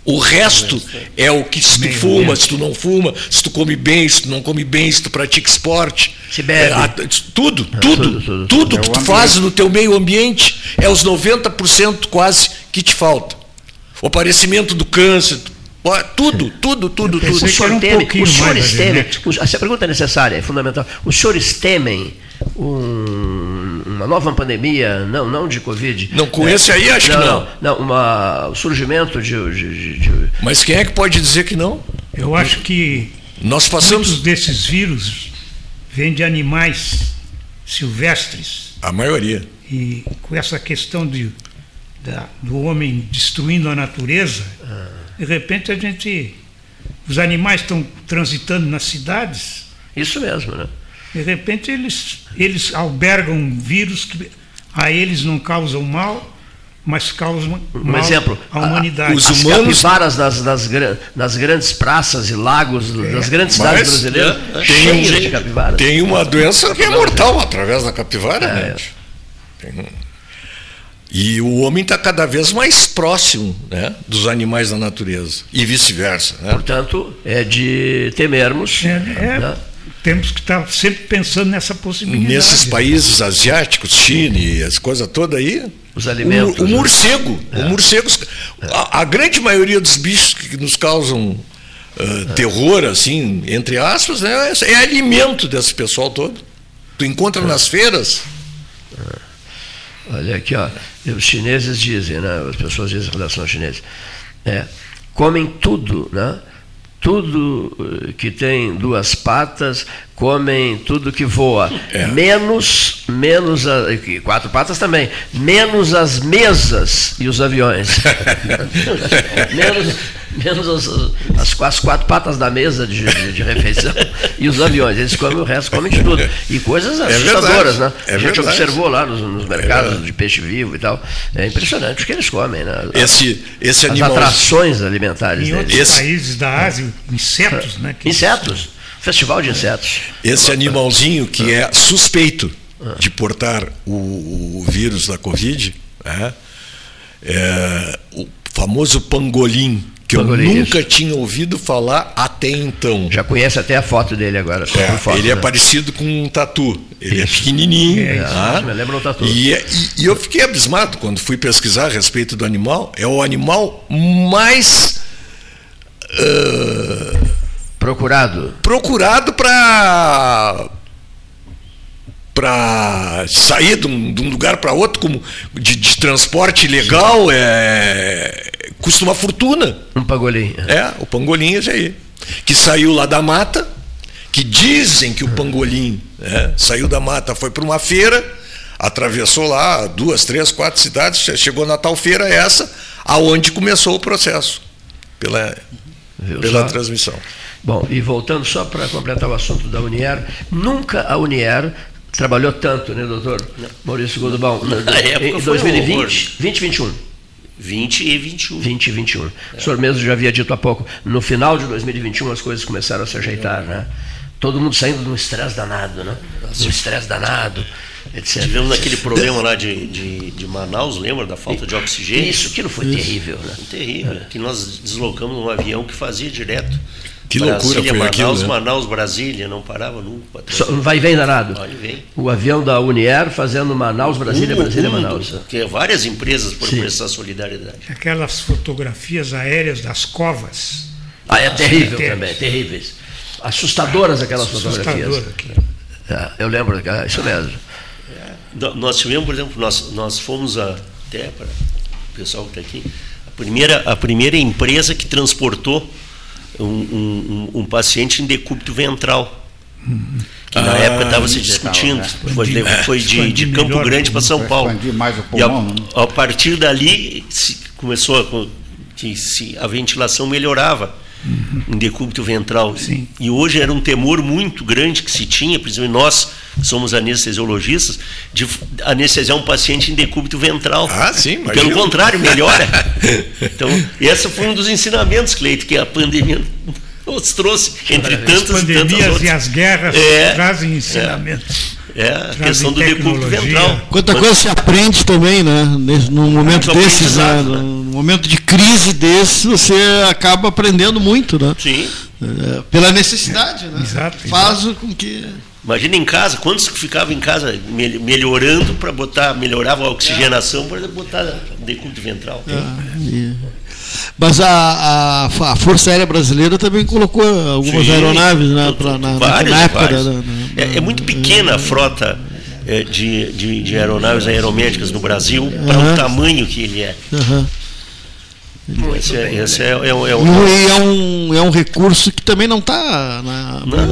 O resto é o que se tu fuma, se tu não fuma, se tu come bem, se tu não come bem, se tu pratica esporte. Se bebe. É, tudo, tudo, tudo, tudo, tudo que tu faz no teu meio ambiente é os 90% quase que te falta. O aparecimento do câncer, tudo, tudo, tudo, tudo. O senhor teme, um os senhores temem, essa pergunta é necessária, é fundamental. Os senhores temem um, uma nova pandemia, não, não de Covid? Não, com é, esse aí acho não, que não. Não, uma, o surgimento de, de, de, Mas quem é que pode dizer que não? Eu acho que nós passamos muitos desses vírus vêm de animais silvestres. A maioria. E com essa questão de, da, do homem destruindo a natureza. Ah de repente a gente. Os animais estão transitando nas cidades. Isso mesmo, né? De repente eles, eles albergam vírus que a eles não causam mal, mas causam um mal exemplo, à humanidade. Os As humanos... capivaras nas, nas, nas, grandes praças e lagos é. das grandes cidades brasileiras, é, cheias de capivaras. Tem uma doença que é mortal através da capivara, é. Né? Tem um... E o homem está cada vez mais próximo né, dos animais da natureza e vice-versa. Né? Portanto, é de temermos. É, é, né? Temos que estar sempre pensando nessa possibilidade. Nesses países asiáticos, China e as coisas todas aí. Os alimentos. O, o né? morcego. É. O morcego a, a, grande maioria dos bichos que nos causam uh, terror, assim, entre aspas, né, é, é alimento desse pessoal todo. Tu encontra nas feiras. Olha aqui, ó. Os chineses dizem, né? As pessoas dizem em relação aos chineses. É, comem tudo, né? Tudo eh, que tem duas patas, comem tudo que voa. É. Menos, menos a, quatro patas também, menos as mesas e os aviões. menos, menos as, as, as, quatro patas da mesa de, de, de, refeição e os aviões. Eles comem o resto, comem de tudo. E coisas é assustadoras, é né? É a gente verdade. observou lá nos, nos mercados de peixe vivo e tal. É impressionante o que eles comem, né? Esse, esse as animal... atrações alimentares. Em outros esse... países da Ásia, insetos, né? Que... Insetos. Festival de insetos. Esse animalzinho que é suspeito de portar o, o vírus da Covid, né? é, o famoso pangolim que eu nunca tinha ouvido falar até então. Já conhece até a foto dele agora. É, foto, ele é né? é parecido com um tatu. Ele é isso. é pequenininho. É, tá? me lembra um tatu. E, e, e, eu fiquei abismado quando fui pesquisar a respeito do animal. É o animal mais. Uh, procurado. Procurado para para sair de um, de um lugar para outro como de, de, transporte legal é custa uma fortuna. Um pangolim. É, o pangolim esse aí. Que saiu lá da mata, que dizem que o pangolim né, saiu da mata, foi para uma feira, atravessou lá duas, três, quatro cidades, chegou na tal feira essa, aonde começou o processo. Pela, Viu pela só? transmissão. Bom, e voltando só para completar o assunto da Unier, nunca a Unier trabalhou tanto, né, doutor Não. Maurício Godubão? Na em 2020, 2021. 20 e 21. 20 e 21. É. O senhor mesmo já havia dito há pouco, no final de 2021 as coisas começaram a se ajeitar, é. né? Todo mundo saindo de um estresse danado, né? De um estresse danado. Etc. Tivemos aquele problema lá de, de, de, Manaus, lembra da falta de oxigênio? Isso, aquilo foi Isso. terrível, né? Terrível. É. Que nós deslocamos um avião que fazia direto que loucura Brasília, foi Manaus, aquilo, né? Manaus, Brasília, não parava nunca. Só, vai e vem danado. Vai e vem. O avião da Unier fazendo Manaus, Brasília, um, Brasília, um, Manaus. Que é várias empresas por prestar solidariedade. Aquelas fotografias aéreas das covas. Ah, é terrível também, terríveis. Assustadoras aquelas fotografias. É, eu lembro, é isso mesmo. É, nós tivemos, por exemplo, nós, nós fomos até para o pessoal que está aqui, a primeira, a primeira empresa que transportou um, um, um paciente em decúbito ventral. Que na ah, época estava se discutindo. Né? Foi, de, foi de, de Campo Grande para São Paulo. Mais o pulmão, a, a, partir dali começou a, que se, a ventilação melhorava uhum. em decúbito ventral. Sim. E hoje era um temor muito grande que se tinha, principalmente nós somos anestesiologistas, de anestesiar um paciente em decúbito ventral. Ah, sim, Pelo contrário, melhora. então, esse foi um dos ensinamentos, Cleito, que a pandemia nos trouxe, entre tantas As pandemias e as guerras é, trazem ensinamentos. É, é a questão do decúbito ventral. Quanta coisa se aprende também, né? Num momento desses, né? Num momento de crise desse, você acaba aprendendo muito, né? Sim. É, pela necessidade, né? Exato. Faz exato. com que Imagina em casa, quantos que ficavam em casa melhorando para botar, melhorava a oxigenação para botar decúbito ventral. É, mas a, a, a, Força Aérea Brasileira também colocou algumas Sim, aeronaves né, pra, na, várias, na época. Da, da, é, é, muito pequena a frota é, de, de, de, aeronaves aeromédicas no Brasil para o tamanho que ele é. Uhum. Esse, é, esse é, é, é, um, é, um, é um recurso que também não está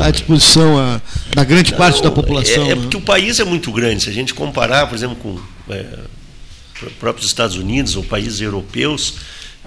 à disposição a, da grande não, parte da população. É, é, porque o país é muito grande. Se a gente comparar, por exemplo, com é, próprios Estados Unidos ou países europeus,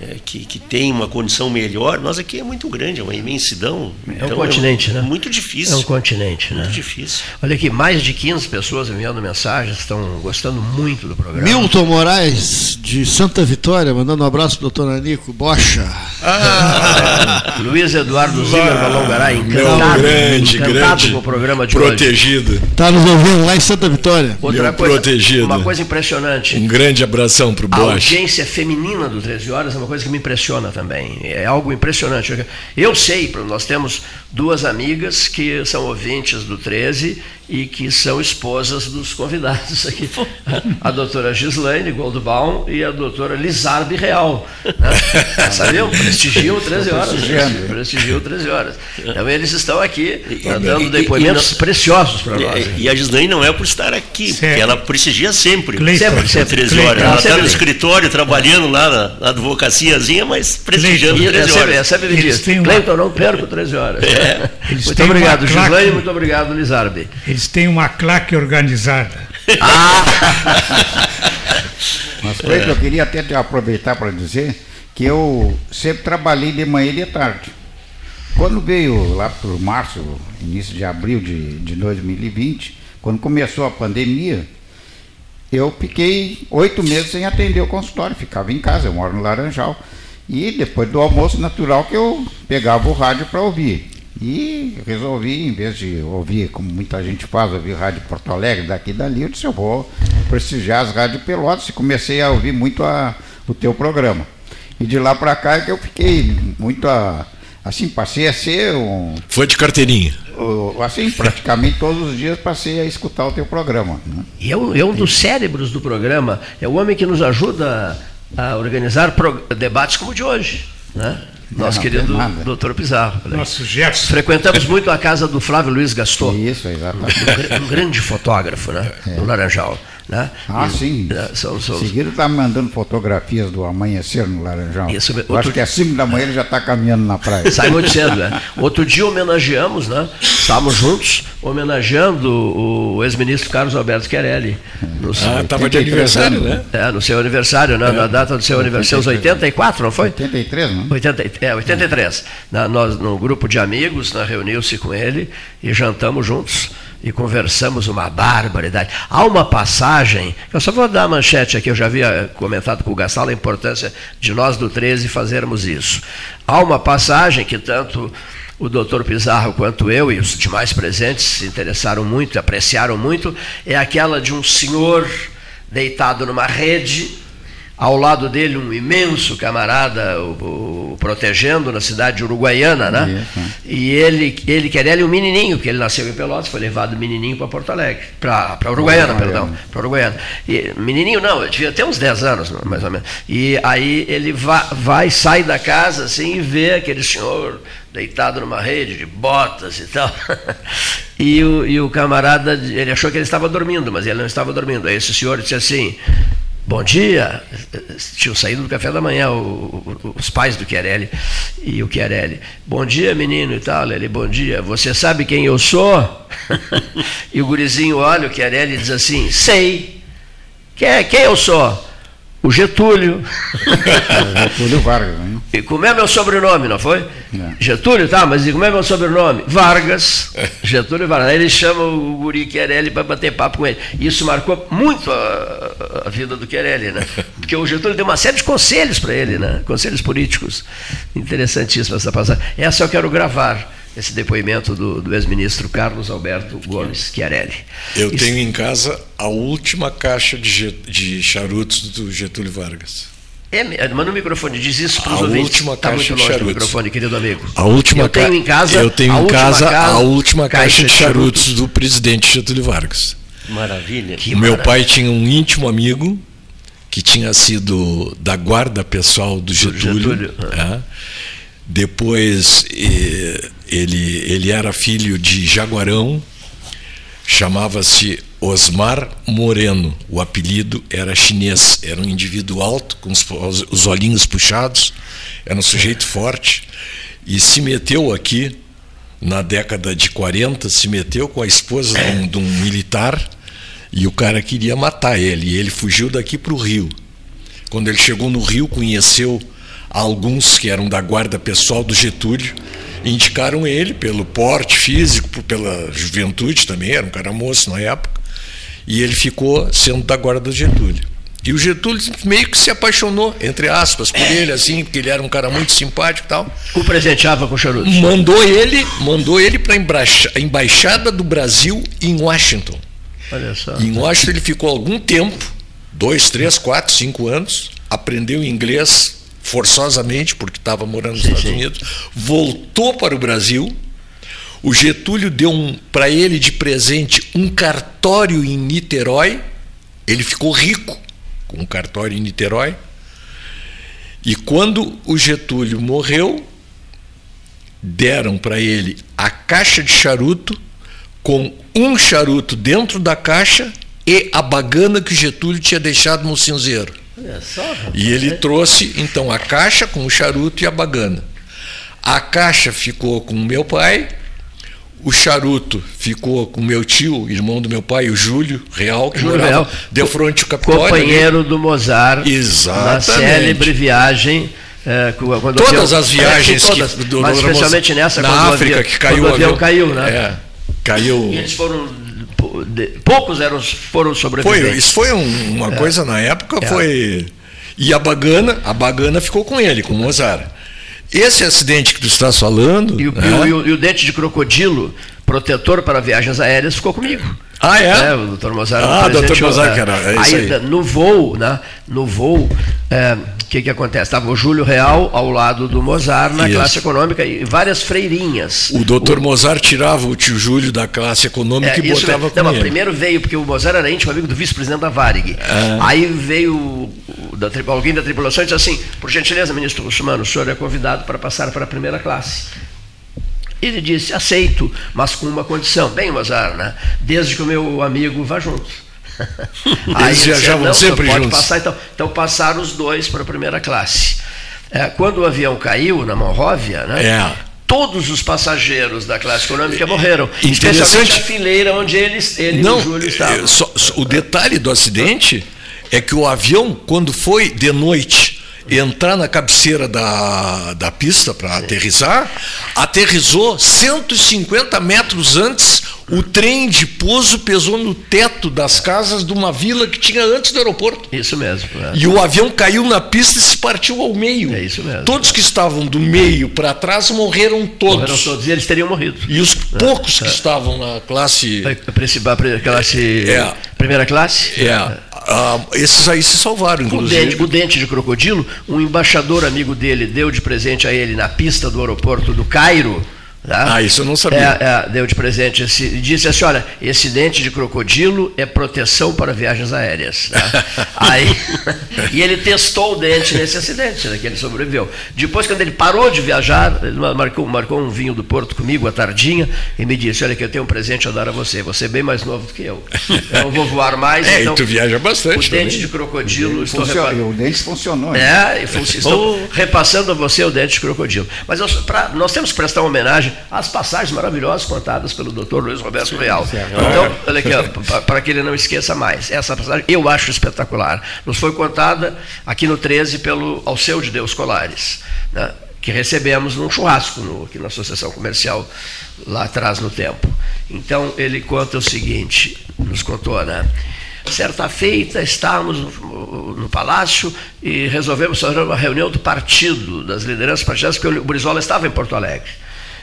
é, que, que tem uma condição melhor, nós aqui é muito grande, é uma imensidão. É então, um continente, é, né? Muito difícil. É um continente, muito né? difícil. Olha aqui, mais de 15 pessoas enviando mensagens, estão gostando muito do programa. Milton Moraes, de Santa Vitória, mandando um abraço para o doutor Anico Bocha. Ah, Luiz Eduardo Zimmer Balongaray, encantado, grande, encantado grande, com o programa de protegido. hoje. Está nos ouvindo lá em Santa Vitória. Outra coisa, protegido. Uma coisa impressionante. Um grande abração para o Bocha. A audiência feminina do 13 Horas é uma coisa que me impressiona também. É algo impressionante. Eu sei, nós temos duas amigas que são ouvintes do 13 e que são esposas dos convidados aqui. A doutora Gislaine Goldbaum e a doutora Lizarbe Real. Né? Sabiam? Prestigiam 13 horas. Prestigiam 13 horas. Então eles estão aqui dando depoimentos e, e, preciosos para nós. E, a Gislaine não é por estar aqui, porque ela prestigia sempre. Sempre, sempre. 13 horas. Ela está no escritório trabalhando lá na, na advocaciazinha, mas prestigiando Cleiton. 13 horas. É sempre me diz, Cleiton, não perco 13 horas. É. Muito obrigado, Gislaine, muito obrigado, Lizarbe. Eles têm uma claque organizada. Ah! Mas, Cleiton, eu queria até aproveitar para dizer que eu sempre trabalhei de manhã e de tarde. Quando veio lá por março, início de abril de, de 2020, quando começou a pandemia, eu fiquei oito meses sem atender o consultório, ficava em casa, eu moro no Laranjal. E depois do almoço, natural que eu pegava o rádio para ouvir. E resolvi, em vez de ouvir, como muita gente faz, ouvir rádio Porto Alegre, daqui e dali, eu disse, eu vou prestigiar as rádios Pelotas e comecei a ouvir muito a, o teu programa. E de lá para cá é que eu fiquei muito a, assim, passei a ser um... Foi de carteirinha? assim, praticamente todos os dias passei a escutar o teu programa. Né? E é um, é um dos cérebros do programa, é o homem que nos ajuda a organizar debates como o de hoje, né? Nosso não, querido doutor Pizarro. Nosso Jefferson. Frequentamos muito a casa do Flávio Luiz Gaston. Isso, exatamente. Um, um grande fotógrafo, né? É. Do Laranjal. Né? Ah, e, sim. Uh, são, são... Seguido está mandando fotografias do amanhecer no Laranjal. Isso, outro... acho que às 5 da manhã ele já está caminhando na praia. Sai muito cedo, né? Outro dia homenageamos, né? Estávamos juntos homenageando o ex-ministro Carlos Alberto Querelli. ah, estava de aniversário, né? É, no seu aniversário, né? É. na data do seu aniversário, seus 84, não foi? 83, não? 80, é, 83. Na, nós, num grupo de amigos, né, reuniu-se com ele e jantamos juntos e conversamos uma barbaridade. Há uma passagem, eu só vou dar a manchete aqui, eu já havia comentado com o Gastal a importância de nós do 13 fazermos isso. Há uma passagem que tanto o doutor Pizarro quanto eu e os demais presentes se interessaram muito, apreciaram muito, é aquela de um senhor deitado numa rede ao lado dele um imenso camarada o, o, protegendo na cidade de Uruguaiana, né? Isso. E ele, ele quer ele um menininho, porque ele nasceu em Pelotas, foi levado menininho para Porto Alegre, para Uruguaiana, perdão, para Uruguaiana. E, menininho não, eu devia ter uns 10 anos, mais ou menos. E aí ele vai, vai, sai da casa assim e vê aquele senhor deitado numa rede de botas e tal. e, o, e o camarada, ele achou que ele estava dormindo, mas ele não estava dormindo. Aí esse senhor disse assim: Bom dia, tinham saído do café da manhã o, o, os pais do Chiarelli e o Chiarelli. Bom dia, menino e tal. Ele, bom dia. Você sabe quem eu sou? e o gurizinho olha o Chiarelli e diz assim: Sei. Quem, é, quem eu sou? O Getúlio. Getúlio Vargas, né? E como é meu sobrenome, não foi? É. Getúlio, tá, mas e como é meu sobrenome? Vargas. Getúlio Vargas. Aí ele chama o Guri Querelli para bater papo com ele. Isso marcou muito a, a, vida do Querelli, né? Porque o Getúlio deu uma série de conselhos para ele, né? Conselhos políticos. Interessantíssima essa passagem. Essa eu quero gravar esse depoimento do, do ex-ministro Carlos Alberto Gomes Chiarelli. Eu Isso. tenho em casa a última caixa de, de charutos do Getúlio Vargas. É, mas no microfone, diz isso para os ouvintes. A última tá caixa de charutos. microfone, querido amigo. A última eu tenho em casa, eu tenho em casa a última caixa, de charutos, do presidente Getúlio Vargas. Maravilha. Que o meu pai tinha um íntimo amigo que tinha sido da guarda pessoal do Getúlio. Do Getúlio. É. Depois ele, ele era filho de Jaguarão, chamava-se Osmar Moreno. O apelido era chinês, era um indivíduo alto, com os, os olhinhos puxados, era um sujeito forte, e se meteu aqui na década de 40, se meteu com a esposa de um, de um militar e o cara queria matar ele. E ele fugiu daqui para o Rio. Quando ele chegou no Rio, conheceu alguns que eram da guarda pessoal do Getúlio indicaram ele pelo porte físico, pela juventude também, era um cara moço na época, e ele ficou sendo da guarda do Getúlio. E o Getúlio meio que se apaixonou, entre aspas, por ele, assim, porque ele era um cara muito simpático e tal. O presenteava com charuto. Mandou ele, mandou ele para a embaixada do Brasil em Washington. Olha só. Em Washington ele ficou algum tempo, dois, três, quatro, cinco anos, aprendeu inglês forçosamente, porque estava morando nos sim, Estados sim. Unidos, voltou para o Brasil. O Getúlio deu um, para ele de presente um cartório em Niterói. Ele ficou rico com um cartório em Niterói. E quando o Getúlio morreu, deram para ele a caixa de charuto com um charuto dentro da caixa e a bagana que o Getúlio tinha deixado no cinzeiro. E ele trouxe então a caixa com o charuto e a bagana. A caixa ficou com o meu pai, o charuto ficou com meu tio, irmão do meu pai, o Júlio Real, que Júlio morava Real, de frente ao Capitólio. Companheiro ali. do Mozart Exatamente. na célebre viagem é, quando todas as viagens é, todas, que, do, mas especialmente nessa na África avião, que caiu o avião caiu, né? É, caiu. E eles foram poucos eram, foram sobreviventes. Foi, isso foi um, uma é. coisa na época, é. foi. E a Bagana, a Bagana ficou com ele, com o Mozart. Esse acidente que tu estás falando. E o, né? e o, e o dente de crocodilo, protetor para viagens aéreas, ficou comigo. Ah, é? é o doutor Mozart. Ah, doutor Mozart, era. É aí, aí, No voo, né? No voo, é, o que, que acontece? Estava o Júlio Real ao lado do Mozart na Isso. classe econômica e várias freirinhas. O doutor o... Mozart tirava o tio Júlio da classe econômica é, e botava mesmo. com Não, ele. primeiro veio, porque o Mozart era íntimo amigo do vice-presidente da Varig. Ah. Aí veio da, alguém da tripulação e disse assim, por gentileza, ministro Russumano, o senhor é convidado para passar para a primeira classe. Ele disse, aceito, mas com uma condição. Bem, Mozart, né? desde que o meu amigo vá junto. Eles viajavam sempre juntos. Passar, então, então passaram os dois para a primeira classe. É, quando o avião caiu na Monróvia, né? É. Todos os passageiros da classe econômica morreram, especialmente a fileira onde eles, ele Não, e o Júlio estavam. Só, o detalhe do acidente é que o avião, quando foi de noite entrar na cabeceira da, da pista para aterrissar, aterrizou 150 metros antes, o trem de pouso pesou no teto das casas de uma vila que tinha antes do aeroporto. Isso mesmo. É. E o avião caiu na pista e se partiu ao meio. É isso mesmo. Todos que estavam do meio para trás morreram todos. Morreram todos e eles teriam morrido. E os poucos que é. estavam na classe. Principal, classe. É. Primeira classe? É. Ah, esses aí se salvaram, inclusive. O dente, o dente de crocodilo, um embaixador amigo dele deu de presente a ele na pista do aeroporto do Cairo Tá? Ah, isso eu não sabia. É, é, deu de presente esse, disse assim: olha, esse dente de crocodilo é proteção para viagens aéreas. Tá? Aí, e ele testou o dente nesse acidente, né, que ele sobreviveu. Depois, quando ele parou de viajar, ele marcou, marcou um vinho do Porto comigo à tardinha e me disse: Olha, que eu tenho um presente a dar a você. Você é bem mais novo do que eu. Eu não vou voar mais. É, então, e tu viaja bastante. O dente também. de crocodilo. Estou repa... O dente funcionou. É, estou repassando a você o dente de crocodilo. Mas eu, pra, nós temos que prestar uma homenagem as passagens maravilhosas contadas pelo doutor Luiz Roberto Real. Então, olha aqui, para que ele não esqueça mais. Essa passagem eu acho espetacular. Nos foi contada aqui no 13 pelo Alceu de Deus Colares, né, que recebemos num churrasco no, aqui na Associação Comercial, lá atrás no tempo. Então, ele conta o seguinte, nos contou, né? Certa feita, estávamos no, no, palácio e resolvemos fazer uma reunião do partido, das lideranças partidárias, porque o Brizola estava em Porto Alegre.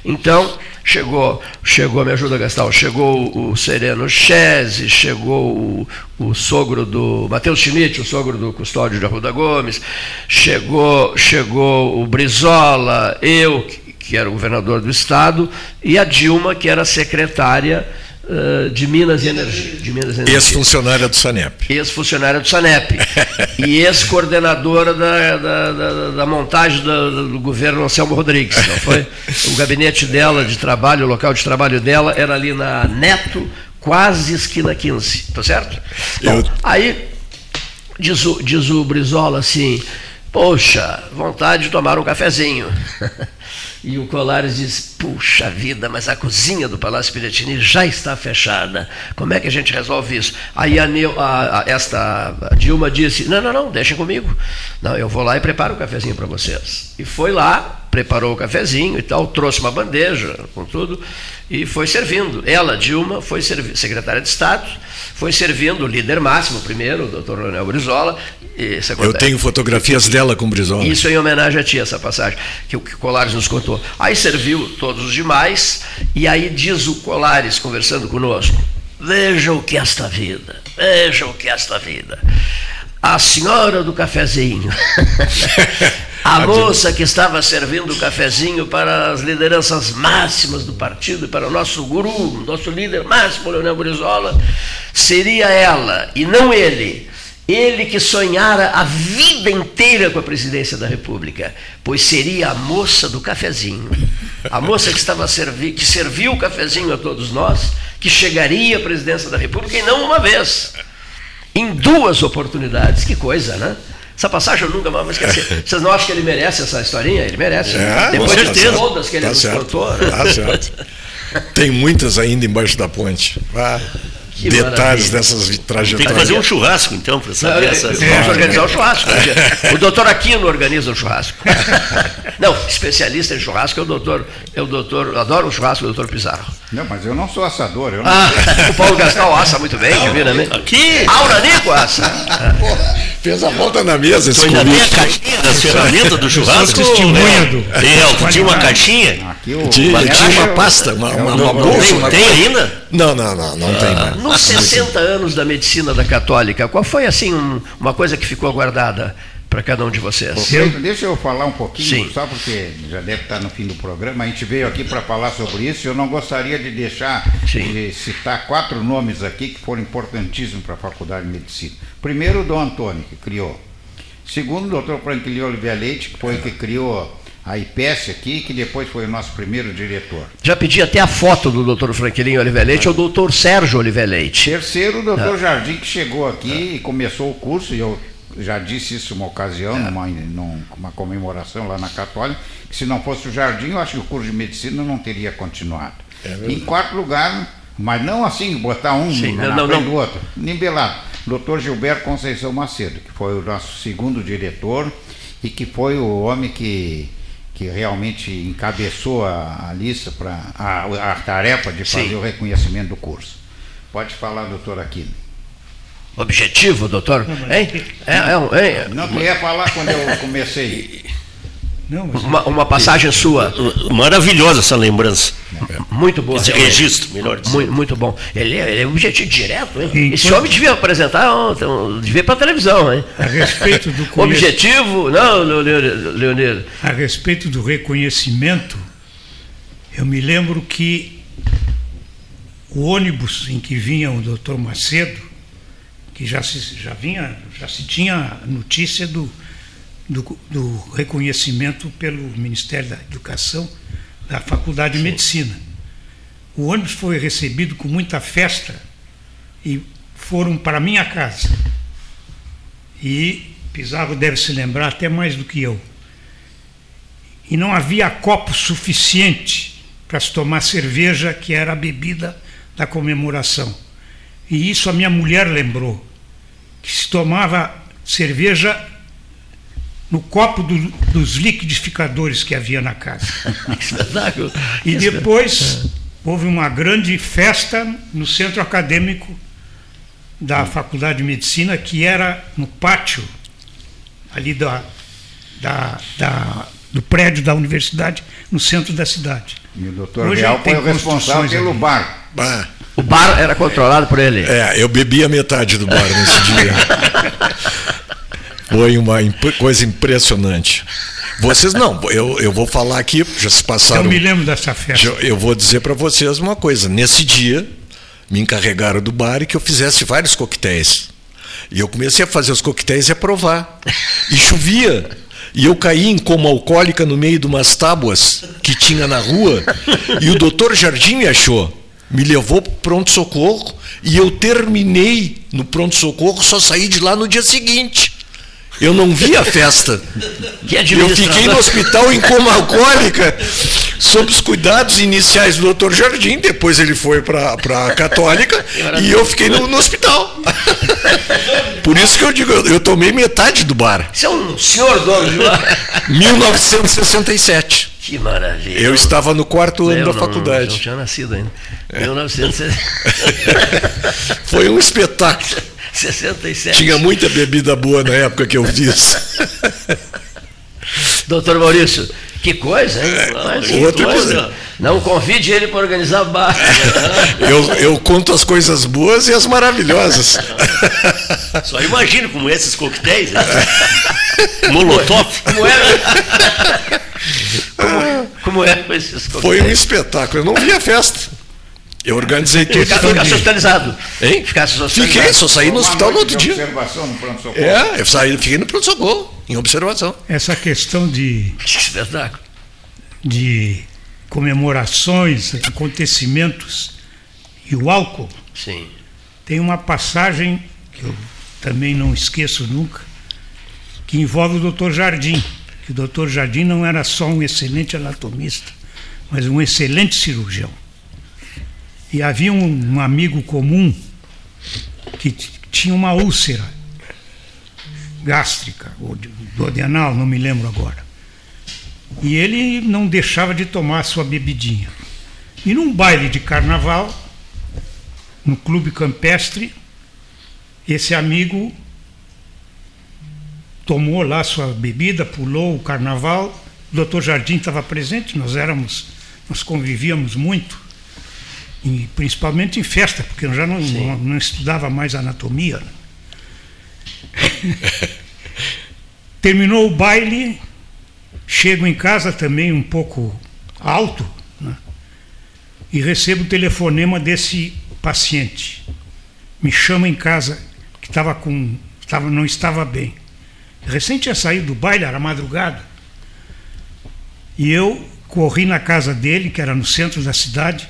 Então, chegou, chegou, me ajuda Gastão, chegou o Sereno Chese, chegou o, o sogro do Matheus Schmidt, o sogro do Custódio de Arruda Gomes, chegou, chegou o Brizola, eu, que era o governador do estado, e a Dilma, que era secretária uh, de Minas e Energia. De Minas e Energia. Ex-funcionária do SANEP. Ex-funcionária do SANEP. e ex-coordenadora da, da, da, da, montagem do, do governo Anselmo Rodrigues. Foi? O gabinete dela de trabalho, o local de trabalho dela era ali na Neto, quase esquina 15. Tá certo? Bom, aí diz o, diz o Brizola assim. Poxa, vontade de tomar um cafezinho. E o Colares diz: Puxa vida, mas a cozinha do Palácio Piratini já está fechada. Como é que a gente resolve isso? Aí a, Neu, a, a esta a Dilma disse: Não, não, não, deixem comigo. Não, eu vou lá e preparo o um cafezinho para vocês. E foi lá, preparou o cafezinho e tal, trouxe uma bandeja com tudo e foi servindo. Ela, Dilma, foi secretária de Estado, foi servindo o líder máximo primeiro, o doutor Leonel Brizola. Eu tenho fotografias dela com Brizola. Isso em homenagem a ti, essa passagem, que o Colares nos contou. Aí serviu todos os demais, e aí diz o Colares, conversando conosco, veja o que é esta vida, veja o que é esta vida. A senhora do cafezinho. A moça que estava servindo o cafezinho para as lideranças máximas do partido, para o nosso guru, nosso líder máximo, Leonel Brizola, seria ela e não ele. Ele que sonhara a vida inteira com a presidência da República, pois seria a moça do cafezinho. A moça que estava servi que serviu o cafezinho a todos nós, que chegaria à presidência da República e não uma vez, em duas oportunidades. Que coisa, né? Essa passagem eu nunca mais vou esquecer. Vocês não acham que ele merece essa historinha? Ele merece. É, Depois de certeza. todas que ele tá nos certo. contou. Né? Tá certo. Tem muitas ainda embaixo da ponte. Ah. Que detalhes maravilha. dessas trajetórias. Tem que fazer um churrasco, então, para saber não, essas. Vamos organizar um churrasco. O doutor Aquino organiza um churrasco. Não, especialista em churrasco é o doutor, é o doutor, adoro o churrasco do doutor Pizarro. Não, mas eu não sou assador. Eu não ah, o Paulo Gastal assa muito bem, que vira, né? Aqui! Aura Nico assa. Fez a volta na mesa esse ainda tem a caixinha da ferramenta do churrasco? Testemunha do. Tem, tinha uma caixinha? Tinha, tinha uma pasta, uma, uma, uma bolsa. Tem, tem ainda? Não, não, não, não ah. tem mais. Nos 60 anos da medicina da católica, qual foi assim um, uma coisa que ficou guardada para cada um de vocês? deixa eu falar um pouquinho, Sim. só porque já deve estar no fim do programa. A gente veio aqui para falar sobre isso. Eu não gostaria de deixar Sim. de citar quatro nomes aqui que foram importantíssimos para a Faculdade de Medicina. Primeiro, o Dom Antônio, que criou. Segundo, o doutor Franklin Oliveira Leite, que foi que criou a IPS aqui, que depois foi o nosso primeiro diretor. Já pedi até a foto do doutor Franquelinho Oliver Leite, ah. ou do doutor Sérgio Oliver Leite. Terceiro, o doutor ah. Jardim, que chegou aqui ah. e começou o curso, e eu já disse isso uma ocasião, é. numa, numa comemoração lá na Católica, que se não fosse o Jardim, eu acho que o curso de medicina não teria continuado. É em quarto lugar, mas não assim, botar um Sim, na não, frente não. do outro, nivelado. Doutor Gilberto Conceição Macedo, que foi o nosso segundo diretor e que foi o homem que que realmente encabeçou a, a lista para a, a, tarefa de fazer Sim. o reconhecimento do curso. Pode falar, doutor Aquino. Objetivo, doutor? Hein? É, é, é, não, queria falar quando eu comecei. Não, uma, uma, passagem sua. Maravilhosa essa lembrança. Muito boa. Esse registro, melhor dizendo. Muito, muito bom. Ele é, ele é objetivo direto, hein? Esse homem devia apresentar, devia ir para a televisão, hein? A respeito do conhec... Objetivo, não, Leonir. A respeito do reconhecimento, eu me lembro que o ônibus em que vinha o doutor Macedo, que já se, já vinha, já se tinha notícia do do, do reconhecimento pelo Ministério da Educação da Faculdade de Medicina. O ônibus foi recebido com muita festa e foram para minha casa. E Pizarro deve se lembrar até mais do que eu. E não havia copo suficiente para se tomar cerveja, que era a bebida da comemoração. E isso a minha mulher lembrou, que se tomava cerveja no copo do, dos liquidificadores que havia na casa. E depois houve uma grande festa no centro acadêmico da Faculdade de Medicina, que era no pátio ali da, da, da do prédio da universidade, no centro da cidade. E o doutor Hoje Real foi o responsável pelo ali. bar. bar. O bar era controlado por ele. É, eu bebia metade do bar nesse dia. Foi uma imp coisa impressionante. Vocês não, eu, eu vou falar aqui, já se passaram. Eu me lembro dessa festa. Eu vou dizer para vocês uma coisa. Nesse dia, me encarregaram do bar e que eu fizesse vários coquetéis. E eu comecei a fazer os coquetéis e a provar. E chovia. E eu caí em coma alcoólica no meio de umas tábuas que tinha na rua. E o doutor Jardim me achou. Me levou para pronto-socorro. E eu terminei no pronto-socorro, só saí de lá no dia seguinte. Eu não vi a festa. Eu fiquei no hospital em coma alcoólica, sob os cuidados iniciais do Dr. Jardim. Depois ele foi para a Católica e eu fiquei no, no, hospital. Por isso que eu digo, eu, eu tomei metade do bar. Você é um senhor dono de bar? 1967. Que maravilha. Eu estava no quarto ano da não, faculdade. Não, tinha nascido ainda. É. 1967. Foi um espetáculo. 67. Tinha muita bebida boa na época que eu fiz. Doutor Maurício, que coisa, hein? É, que outra coisa. coisa. Não convide ele para organizar bar. eu, eu conto as coisas boas e as maravilhosas. Só imagino como esses coquetéis. Né? Molotov. Como é? Como, como é esses coquetéis? Foi um espetáculo. Eu não vi a festa. Eu organizei tudo. Ficar, ficasse hospitalizado. Hein? Ficasse hospitalizado. Fiquei, só saí no hospital no outro dia. Observação no pronto-socorro. É, eu saí, fiquei no pronto-socorro, em observação. Essa questão de. de comemorações, acontecimentos e o álcool. Sim. Tem uma passagem que eu também não esqueço nunca, que envolve o Dr. Jardim. Que o Dr. Jardim não era só um excelente anatomista, mas um excelente cirurgião. E havia um, um amigo comum que tinha uma úlcera gástrica, ou duodenal, não me lembro agora. E ele não deixava de tomar sua bebidinha. E num baile de carnaval, no clube campestre, esse amigo tomou lá sua bebida, pulou o carnaval. O doutor Jardim estava presente, nós éramos, nós convivíamos muito e principalmente em festa, porque eu já não, não, não, estudava mais anatomia. Terminou o baile, chego em casa também um pouco alto, né? e recebo o telefonema desse paciente. Me chama em casa, que estava com. Tava, não estava bem. Recente tinha saído do baile, era madrugada. E eu corri na casa dele, que era no centro da cidade,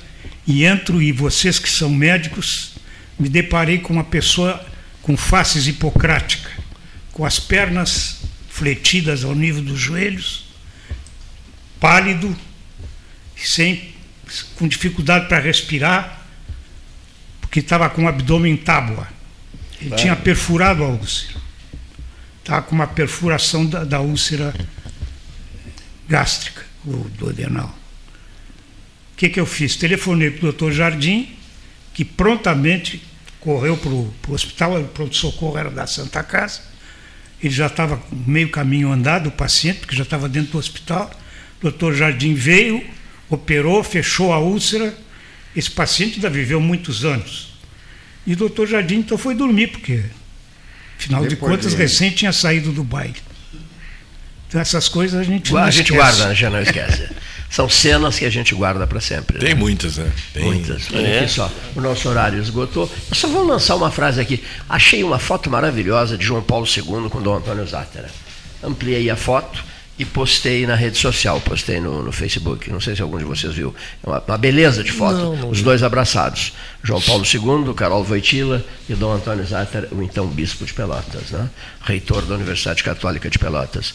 e entro, e vocês que são médicos, me deparei com uma pessoa com faces hipocrática, com as pernas fletidas ao nível dos joelhos, pálido, sem, com dificuldade para respirar, porque estava com o abdômen em tábua. Ele tinha perfurado a úlcera. Estava com uma perfuração da, da úlcera gástrica, ou do adenal. Que, que eu fiz? Telefonei para o doutor Jardim, que prontamente correu para o hospital, o pronto-socorro era da Santa Casa. Ele já estava meio caminho andado, o paciente, porque já estava dentro do hospital. O doutor Jardim veio, operou, fechou a úlcera. Esse paciente ainda viveu muitos anos. E o doutor Jardim então foi dormir, porque, afinal Depois de contas, de... recém tinha saído do baile. Então essas coisas a gente não A gente guarda, já não esquece. São cenas que a gente guarda para sempre. Tem né? muitas, né? Tem. Muitas. É. Aqui só. O nosso horário esgotou. Eu só vou lançar uma frase aqui. Achei uma foto maravilhosa de João Paulo II com Dom Antônio Zátera. Ampliei a foto e postei na rede social, postei no, no, Facebook. Não sei se algum de vocês viu. É uma, uma beleza de foto, não, não os dois abraçados. João Paulo II, Carol Voitila e Dom Antônio Zatter, o então bispo de Pelotas, né? reitor da Universidade Católica de Pelotas.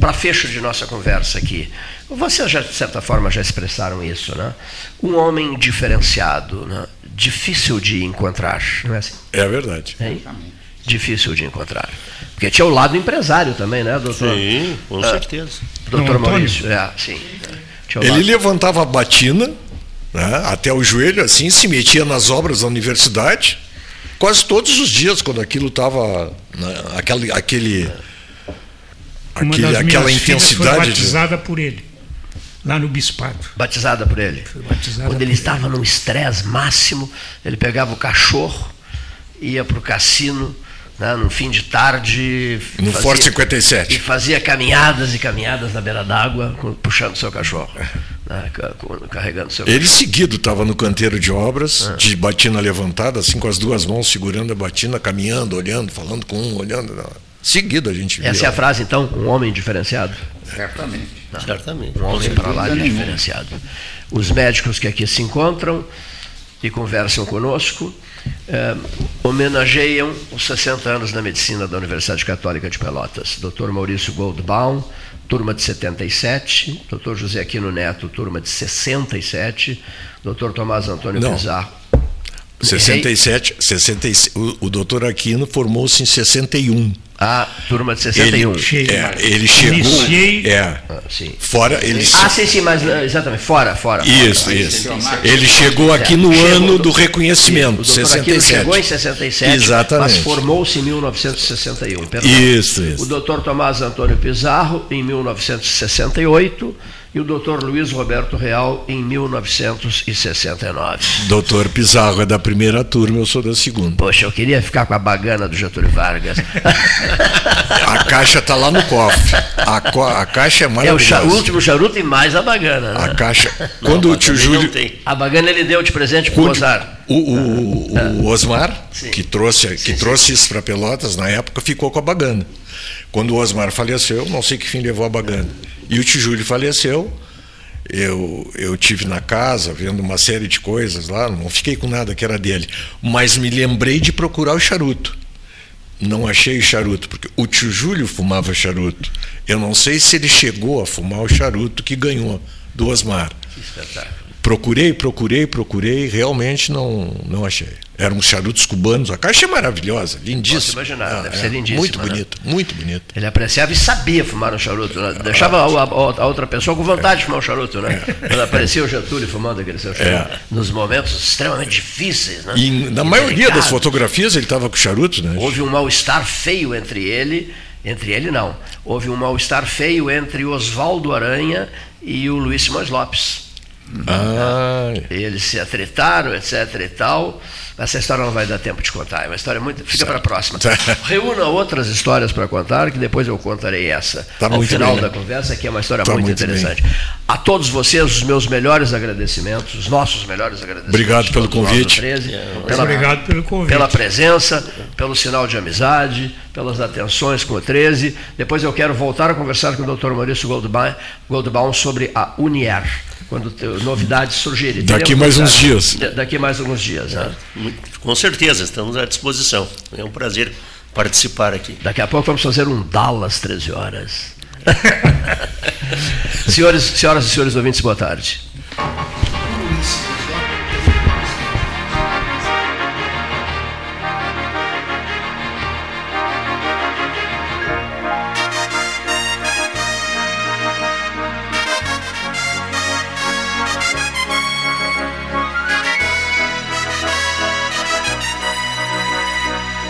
Para fecho de nossa conversa aqui, vocês já de certa forma já expressaram isso, né? Um homem diferenciado, né? difícil de encontrar, não é assim? É verdade. É? Difícil de encontrar. Porque tinha o lado empresário também, né, doutor? Sim, com ah, certeza. Doutor Maurício, é, sim. Ele levantava a batina né, até o joelho, assim, se metia nas obras da universidade, quase todos os dias, quando aquilo estava. Né, aquele. aquele, aquele aquela intensidade. Foi batizada de... por ele lá no bispado. Batizada por ele. Foi batizada Quando ele estava num estresse máximo, ele pegava o cachorro, ia para o cassino, né, no fim de tarde. No fazia, Forte 57. E fazia caminhadas e caminhadas na beira d'água, puxando seu cachorro. Né, carregando seu Ele seguido estava no canteiro de obras, ah. de batina levantada, assim com as duas mãos segurando a batina, caminhando, olhando, falando com um, olhando. Não. Seguido a gente Essa é a frase, então, um homem diferenciado? Certamente. Não. Certamente. Um homem para lá de diferenciado. Os médicos que aqui se encontram e conversam conosco é, homenageiam os 60 anos da medicina da Universidade Católica de Pelotas. Dr. Maurício Goldbaum, turma de 77, Dr. José Aquino Neto, turma de 67, Dr. Tomás Antônio Não. Pizarro. 67, 66, o, o doutor Aquino formou-se em 61. Ah, turma de 61. Ele, é, ele chegou. Iniciei. É. Ah, sim. Fora. Ele, ah, sim, sim, mas exatamente, fora, fora. Isso, fora, isso. Ele chegou aqui no chegou, ano do reconhecimento, sim, o 67. chegou em 67, Exatamente. mas formou-se em 1961. Perdão. Isso, isso. O doutor Tomás Antônio Pizarro, em 1968 e o doutor Luiz Roberto Real em 1969. Doutor Pizarro é da primeira turma, eu sou da segunda. Poxa, eu queria ficar com a bagana do Getúlio Vargas. a caixa está lá no cofre. A, a caixa é maravilhosa. É o, o, último charuto e mais a bagana. Né? A caixa. Quando não, o tio Júlio. A bagana ele deu de presente para o Osmar. O, o, o Osmar, que trouxe, que sim, trouxe sim. isso para Pelotas na época, ficou com a bagana. Quando o Osmar faleceu, não sei que fim levou a bagana. E o tio Júlio faleceu. Eu, eu tive na casa vendo uma série de coisas lá, não fiquei com nada que era dele, mas me lembrei de procurar o charuto. Não achei o charuto, porque o tio Júlio fumava charuto. Eu não sei se ele chegou a fumar o charuto que ganhou do Osmar. Que espetáculo. Procurei, procurei, procurei, realmente não, não achei. Eram charutos cubanos, a caixa é maravilhosa, lindíssima. Posso imaginar, ah, deve é, ser lindíssima. Muito né? bonito, muito bonito. Ele apreciava e sabia fumar um charuto, né? deixava a, a, a, outra pessoa com vontade é. de fumar um charuto, né? É. Quando aparecia o Getúlio fumando aquele seu charuto, é. nos momentos extremamente difíceis. Né? E na e maioria delicado. das fotografias ele estava com charuto, né? Houve um mal-estar feio entre ele, entre ele não, houve um mal-estar feio entre Oswaldo Aranha e o Luiz Simões Lopes Ah. Eles se atretaram, etc e tal. Essa história não vai dar tempo de contar. É uma história muito. Fica para a próxima. Reúna outras histórias para contar, que depois eu contarei essa tá ao final bem, da né? conversa, que é uma história tá muito, muito, interessante. Bem. A todos vocês, os meus melhores agradecimentos, os nossos melhores agradecimentos. Obrigado pelo convite. 13, é, pela, obrigado pelo convite. Pela presença, pelo sinal de amizade, pelas atenções com o 13. Depois eu quero voltar a conversar com o Dr. Maurício Goldbaum, Goldbaum sobre a Unier quando novidades surgirem. Daqui mais uns dias. Daqui mais alguns dias. Né? Com certeza, estamos à disposição. É um prazer participar aqui. Daqui a pouco vamos fazer um Dallas 13 horas. Senhores, senhoras e senhores ouvintes, boa tarde.